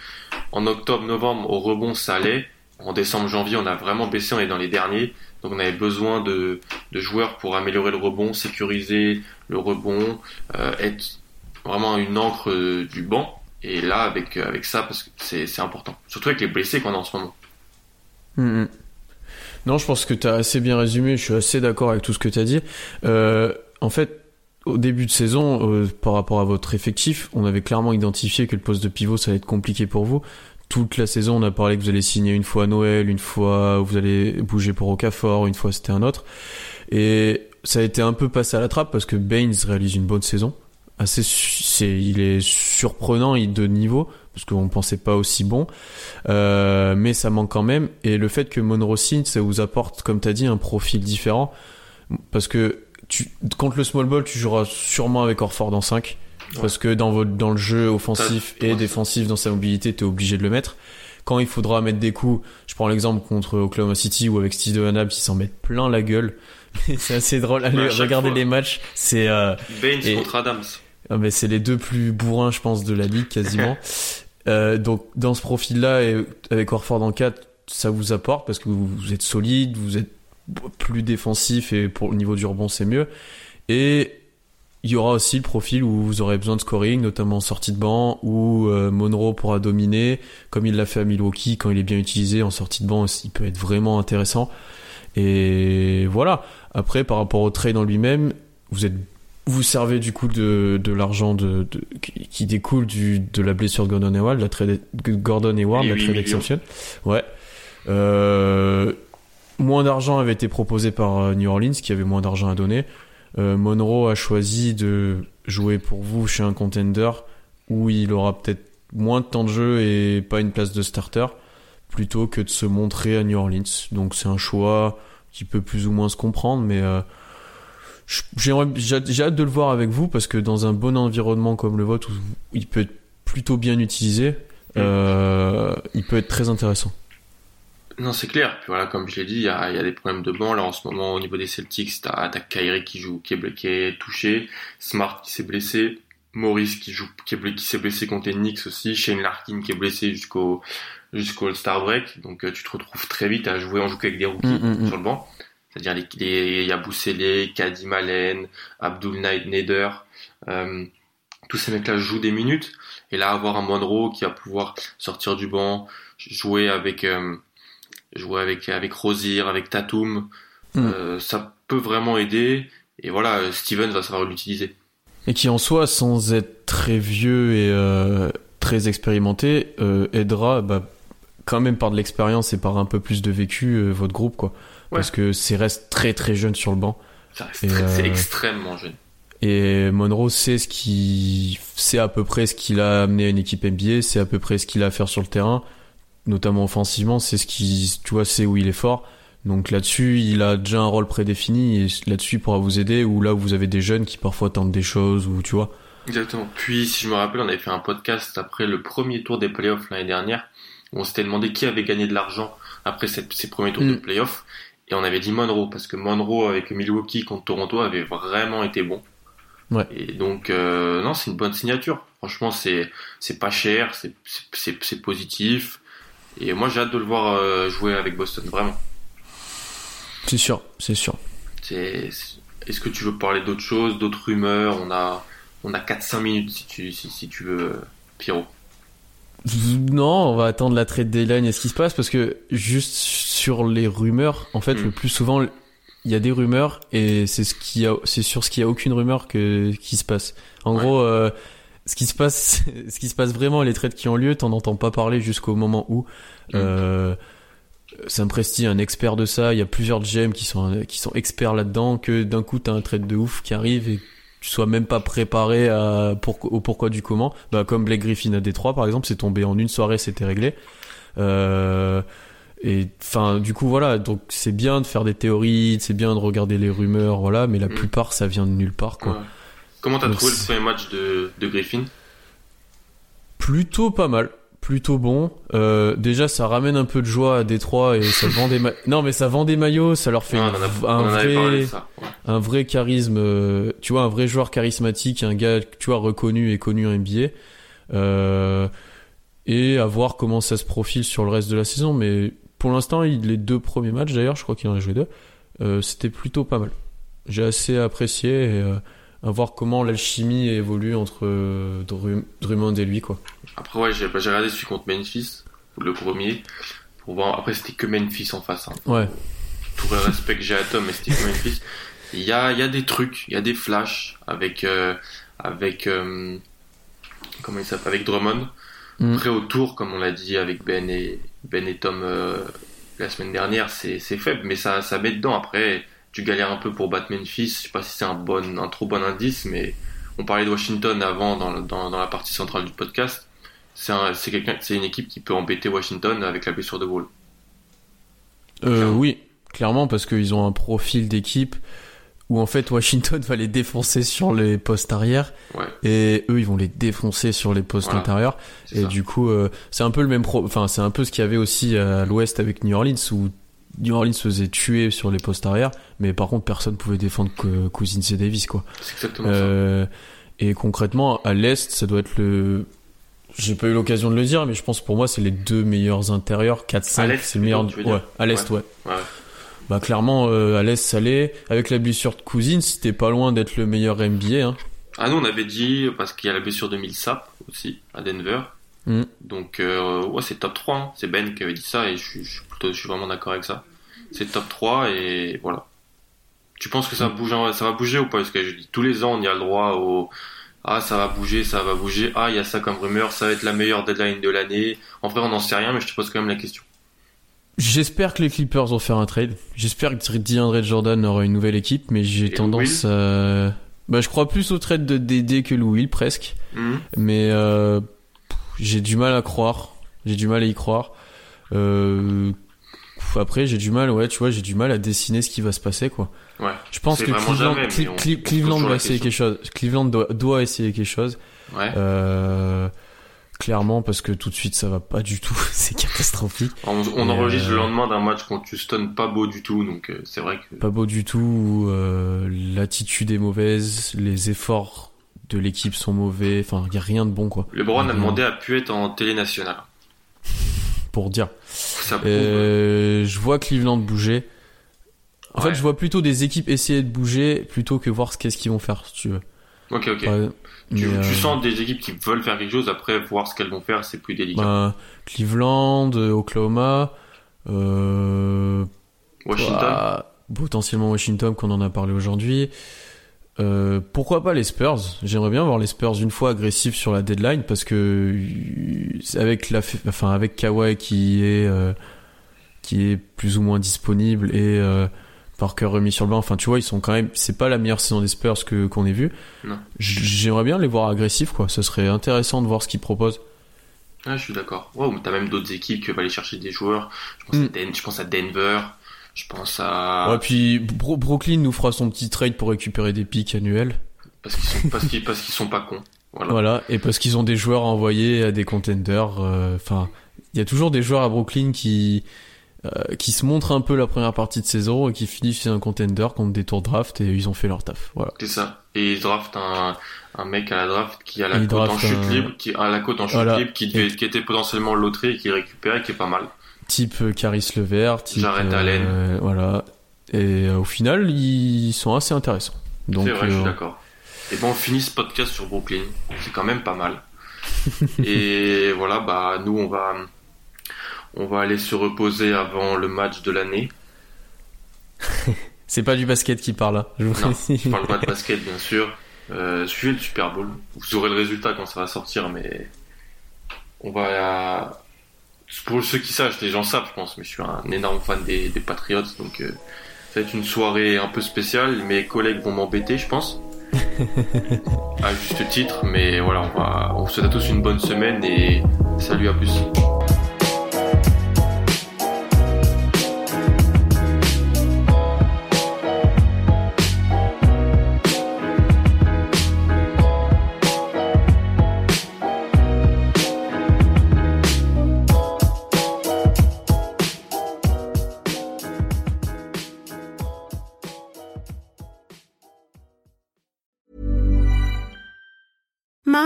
C: en octobre, novembre, au rebond, ça allait. En décembre, janvier, on a vraiment baissé, on est dans les derniers. Donc on avait besoin de, joueurs pour améliorer le rebond, sécuriser le rebond, euh, être vraiment une encre euh, du banc. Et là, avec, euh, ça, parce que c'est important. Surtout avec les blessés qu'on a en ce moment.
D: Mm, mm. Non, je pense que tu as assez bien résumé, je suis assez d'accord avec tout ce que tu as dit. En fait, au début de saison, euh, par rapport à votre effectif, on avait clairement identifié que le poste de pivot, ça allait être compliqué pour vous. Toute la saison, on a parlé que vous allez signer une fois à Noël, une fois vous allez bouger pour Okafor, une fois c'était un autre. Et ça a été un peu passé à la trappe parce que Baines réalise une bonne saison. Assez, il est surprenant il- de niveau parce qu'on pensait pas aussi bon. Euh, mais ça manque quand même. Et le fait que Monroe signe, ça vous apporte, comme tu as dit, un profil différent. Parce que tu, contre le small ball, tu joueras sûrement avec Orford en 5. Parce que dans, votre, dans le jeu offensif et
C: ouais.
D: défensif, dans sa mobilité, tu es obligé de le mettre. Quand il faudra mettre des coups, je prends l'exemple contre Oklahoma City ou avec Steve Hanab, qui s'en mettent plein la gueule. c'est assez drôle. Allez,
C: à chaque
D: regardez
C: fois.
D: les matchs. C'est euh,
C: Baines
D: Et-
C: contre Adams.
D: ah, mais c'est les deux plus bourrins, je pense, de la ligue quasiment. Euh, donc dans ce profil-là, et avec Orford en 4, ça vous apporte parce que vous, vous êtes solide, vous êtes plus défensif et pour le niveau du rebond, c'est mieux. Et il y aura aussi le profil où vous aurez besoin de scoring, notamment en sortie de banc, où euh, Monroe pourra dominer, comme il l'a fait à Milwaukee, quand il est bien utilisé en sortie de banc, il peut être vraiment intéressant. Et voilà. Après, par rapport au trade en lui-même, vous êtes vous servez du coup de, de l'argent de, de- qui découle du, de la blessure de Gordon Hayward, la trade, Gordon Hayward, la trade exception. Ouais. Euh, moins d'argent avait été proposé par euh, New Orleans, qui avait moins d'argent à donner. Euh, Monroe a choisi de jouer pour vous chez un contender où il aura peut-être moins de temps de jeu et pas une place de starter, plutôt que de se montrer à New Orleans. Donc c'est un choix qui peut plus ou moins se comprendre, mais euh, j'ai j'ai hâte de le voir avec vous parce que dans un bon environnement comme le vôtre où il peut être plutôt bien utilisé, euh, il peut être très intéressant.
C: Non, c'est clair. Puis voilà, comme je l'ai dit, il y a, il y a des problèmes de banc. Là, en ce moment, au niveau des Celtics, t'as, t'as Kyrie qui joue, qui est, bl- qui est touché, Smart qui s'est blessé, Maurice qui joue, qui s'est blessé contre les Knicks aussi, Shane Larkin qui est blessé jusqu'au, jusqu'au All-Star Break. Donc, euh, tu te retrouves très vite à jouer, on joue qu'avec des rookies
D: Mm, mm, mm.
C: sur le banc. C'est-à-dire les, les Yabusele, Kadim Allen, Abdul Knight Nader, euh, tous ces mecs-là jouent des minutes. Et là, avoir un Monroe qui va pouvoir sortir du banc, jouer avec, euh, jouer avec avec Rosier, avec Tatum,
D: Mm.
C: euh, ça peut vraiment aider. Et voilà, Steven va savoir l'utiliser.
D: Et qui en soi, sans être très vieux et euh, très expérimenté, euh, aidera bah, quand même par de l'expérience et par un peu plus de vécu euh, votre groupe, quoi.
C: Ouais.
D: Parce que c'est reste très très jeune sur le banc.
C: C'est extrêmement jeune.
D: Et Monroe sait ce qui, c'est à peu près ce qu'il a amené à une équipe NBA, c'est à peu près ce qu'il a à faire sur le terrain, notamment offensivement, c'est ce qui, tu vois, c'est où il est fort. Donc là-dessus, il a déjà un rôle prédéfini et là-dessus il pourra vous aider. Ou là où vous avez des jeunes qui parfois tentent des choses ou tu vois.
C: Exactement. Puis, si je me rappelle, on avait fait un podcast après le premier tour des playoffs l'année dernière, où on s'était demandé qui avait gagné de l'argent après cette- ces premiers tours
D: Mm.
C: de playoffs. Et on avait dit Monroe, parce que Monroe avec Milwaukee contre Toronto avait vraiment été bon.
D: Ouais.
C: Et donc, euh, non, c'est une bonne signature. Franchement, c'est c'est pas cher, c'est c'est c'est positif. Et moi, j'ai hâte de le voir euh, jouer avec Boston, vraiment.
D: C'est sûr, c'est sûr.
C: Est-ce que tu veux parler d'autres choses, d'autres rumeurs? On a on a 4-5 minutes si tu si, si tu veux, Pierrot.
D: Non, on va attendre la trade deadline et ce qui se passe parce que juste sur les rumeurs, en fait,
C: Mm.
D: le plus souvent, il y a des rumeurs et c'est ce qui a, c'est sur ce qu'il y a aucune rumeur que qui se passe. En
C: Ouais.
D: gros, euh, ce qui se passe, ce qui se passe vraiment, les trades qui ont lieu, t'en entends pas parler jusqu'au moment où.
C: Mm.
D: Euh, Sam Presti, un expert de ça. Il y a plusieurs GM qui sont qui sont experts là-dedans. Que d'un coup, t'as un trade de ouf qui arrive et tu sois même pas préparé à pour, au pourquoi du comment. Bah comme Blake Griffin à Détroit par exemple, c'est tombé en une soirée, c'était réglé. Euh, et enfin, du coup voilà, donc c'est bien de faire des théories, c'est bien de regarder les rumeurs, voilà, mais la
C: Mm.
D: plupart ça vient de nulle part quoi.
C: Comment t'as trouvé le premier match de, de Griffin?
D: Plutôt pas mal, plutôt bon. Euh, déjà, ça ramène un peu de joie à Détroit et ça vend des ma- non mais ça vend des maillots, ça leur fait
C: Ouais, a,
D: un vrai
C: parlé de ça. ouais.
D: un vrai charisme, euh, tu vois, un vrai joueur charismatique, un gars, tu vois, reconnu et connu en NBA. Euh, et à voir comment ça se profile sur le reste de la saison. Mais pour l'instant, les deux premiers matchs, d'ailleurs, je crois qu'il en a joué deux, c'était plutôt pas mal. J'ai assez apprécié et à voir comment l'alchimie évolue entre euh, Drum- Drummond et lui, quoi.
C: Après, ouais, j'ai j'ai regardé celui contre Memphis, le premier, pour voir. Après, c'était que Memphis en face. Hein.
D: Ouais.
C: Tout le respect que j'ai à Tom, mais c'était que Memphis. Il y a, y a des trucs, il y a des flashs avec, euh, avec, euh, comment il s'appelle, avec Drummond.
D: Mm.
C: Après, autour, comme on l'a dit avec Ben et, Ben et Tom euh, la semaine dernière, c'est c'est faible, mais ça, ça met dedans. Après, tu galères un peu pour battre Memphis. Je sais pas si c'est un bon, un trop bon indice, mais on parlait de Washington avant dans, dans, dans la partie centrale du podcast. C'est un- c'est quelqu'un, c'est une équipe qui peut embêter Washington avec la blessure de Wall.
D: Euh,
C: Clairement.
D: oui, clairement, parce qu'ils ont un profil d'équipe où en fait Washington va les défoncer sur les postes arrière
C: Ouais,
D: et eux ils vont les défoncer sur les postes
C: Voilà.
D: intérieurs. Et
C: ça.
D: du coup, euh, c'est un peu le même pro, enfin c'est un peu ce qu'il y avait aussi à l'Ouest avec New Orleans où New Orleans se faisait tuer sur les postes arrière, mais par contre personne pouvait défendre que Cousins et Davis quoi.
C: C'est exactement ça.
D: Euh, et concrètement, à l'Est, ça doit être le. J'ai pas eu l'occasion de le dire, mais je pense pour moi, c'est les deux meilleurs intérieurs. 4-5,
C: À l'Est,
D: c'est le meilleur. Ouais, à l'Est, ouais.
C: Ouais.
D: Bah, clairement, euh, à l'Est, ça l'est. Avec la blessure de Cousins, c'était pas loin d'être le meilleur NBA. Hein.
C: Ah, nous, on avait dit, parce qu'il y a la blessure de Millsap aussi, à Denver.
D: Mm.
C: Donc, euh, ouais, c'est top 3. hein. C'est Ben qui avait dit ça et je je suis je suis vraiment d'accord avec ça. C'est top 3 et voilà. Tu penses que ça
D: Mm.
C: bouge, en- ça va bouger ou pas? Parce que je dis, tous les ans, on y a le droit au, ah, ça va bouger, ça va bouger. Ah, il y a ça comme rumeur, ça va être la meilleure deadline de l'année. En vrai, on n'en sait rien, mais je te pose quand même la question.
D: J'espère que les Clippers vont faire un trade. J'espère que DeAndre Jordan aura une nouvelle équipe, mais j'ai tendance à. Bah, je crois plus au trade de DD que Lou Will, presque.
C: Mhm.
D: Mais euh, j'ai du mal à croire. J'ai du mal à y croire. Euh, après, j'ai du mal, ouais, tu vois, j'ai du mal à dessiner ce qui va se passer, quoi.
C: Ouais.
D: Je pense que Cleveland,
C: jamais, mais
D: Cle-
C: on-
D: Cle-
C: on se
D: Cleveland
C: pose toujours
D: doit essayer quelque chose. Cleveland doit, doit essayer quelque chose.
C: Ouais.
D: Euh, clairement, parce que tout de suite, ça va pas du tout. C'est catastrophique.
C: On, enregistre
D: euh,
C: le lendemain d'un match contre Houston pas beau du tout, donc euh, c'est vrai que.
D: Pas beau du tout. euh, L'attitude est mauvaise. Les efforts de l'équipe sont mauvais. Enfin, il y a rien de bon, quoi.
C: LeBron a
D: Rien.
C: demandé à pu être en télé nationale.
D: Pour dire.
C: Ça.
D: Euh, je vois Cleveland bouger. En
C: Ouais.
D: fait, je vois plutôt des équipes essayer de bouger plutôt que voir ce qu'est-ce qu'ils vont faire, si tu veux.
C: Ok, ok.
D: Ouais,
C: tu,
D: mais,
C: tu
D: euh,
C: sens des équipes qui veulent faire quelque chose, après voir ce qu'elles vont faire, c'est plus délicat.
D: bah, Cleveland, euh, Oklahoma, euh,
C: Washington,
D: bah, potentiellement Washington, qu'on en a parlé aujourd'hui. Euh, pourquoi pas les Spurs? J'aimerais bien voir les Spurs une fois agressifs sur la deadline parce que euh, avec la, enfin avec Kawhi qui est euh, qui est plus ou moins disponible et euh, Parker remis sur le banc. Enfin, tu vois, ils sont quand même. C'est pas la meilleure saison des Spurs que qu'on ait vu. J'aimerais bien les voir agressifs, quoi. Ce serait intéressant de voir ce qu'ils proposent.
C: Ah, je suis d'accord. Ouais, mais t'as même d'autres équipes qui veulent aller chercher des joueurs. Je pense,
D: Mm.
C: à, Den- je pense à Denver. Je pense à.
D: Ouais, puis Bro- Brooklyn nous fera son petit trade pour récupérer des pics annuels.
C: Parce qu'ils sont, parce qu'ils, parce qu'ils sont pas cons. Voilà.
D: Voilà, et parce qu'ils ont des joueurs à envoyer à des contenders. euh, Enfin, il y a toujours des joueurs à Brooklyn qui euh, qui se montrent un peu la première partie de saison et qui finissent chez un contender contre des tours draft et ils ont fait leur taf. Voilà.
C: C'est ça. Et ils draftent un, un mec à la draft qui a la
D: Il
C: cote en chute
D: un-
C: libre, qui a la cote en chute
D: Voilà.
C: libre, qui, devait- qui était potentiellement loterie et qui récupère et qui est pas mal.
D: Type euh, Caris Levert, type.
C: Jared
D: euh,
C: Allen.
D: Voilà. Et euh, au final, ils sont assez intéressants. Donc,
C: C'est vrai, je suis d'accord. Et bon, on finit ce podcast sur Brooklyn. C'est quand même pas mal. et voilà, bah nous on va on va aller se reposer avant le match de l'année.
D: c'est pas du basket qui parle là. Je vous
C: Non, je parle pas de basket bien sûr. Suivez le Super Bowl. Vous aurez le résultat quand ça va sortir, mais on va pour ceux qui savent, les gens savent, je pense, mais je suis un énorme fan des, des Patriots, donc euh, ça va être une soirée un peu spéciale. Mes collègues vont m'embêter, je pense. à juste titre, mais voilà, on, va, on vous souhaite à tous une bonne semaine et salut à plus.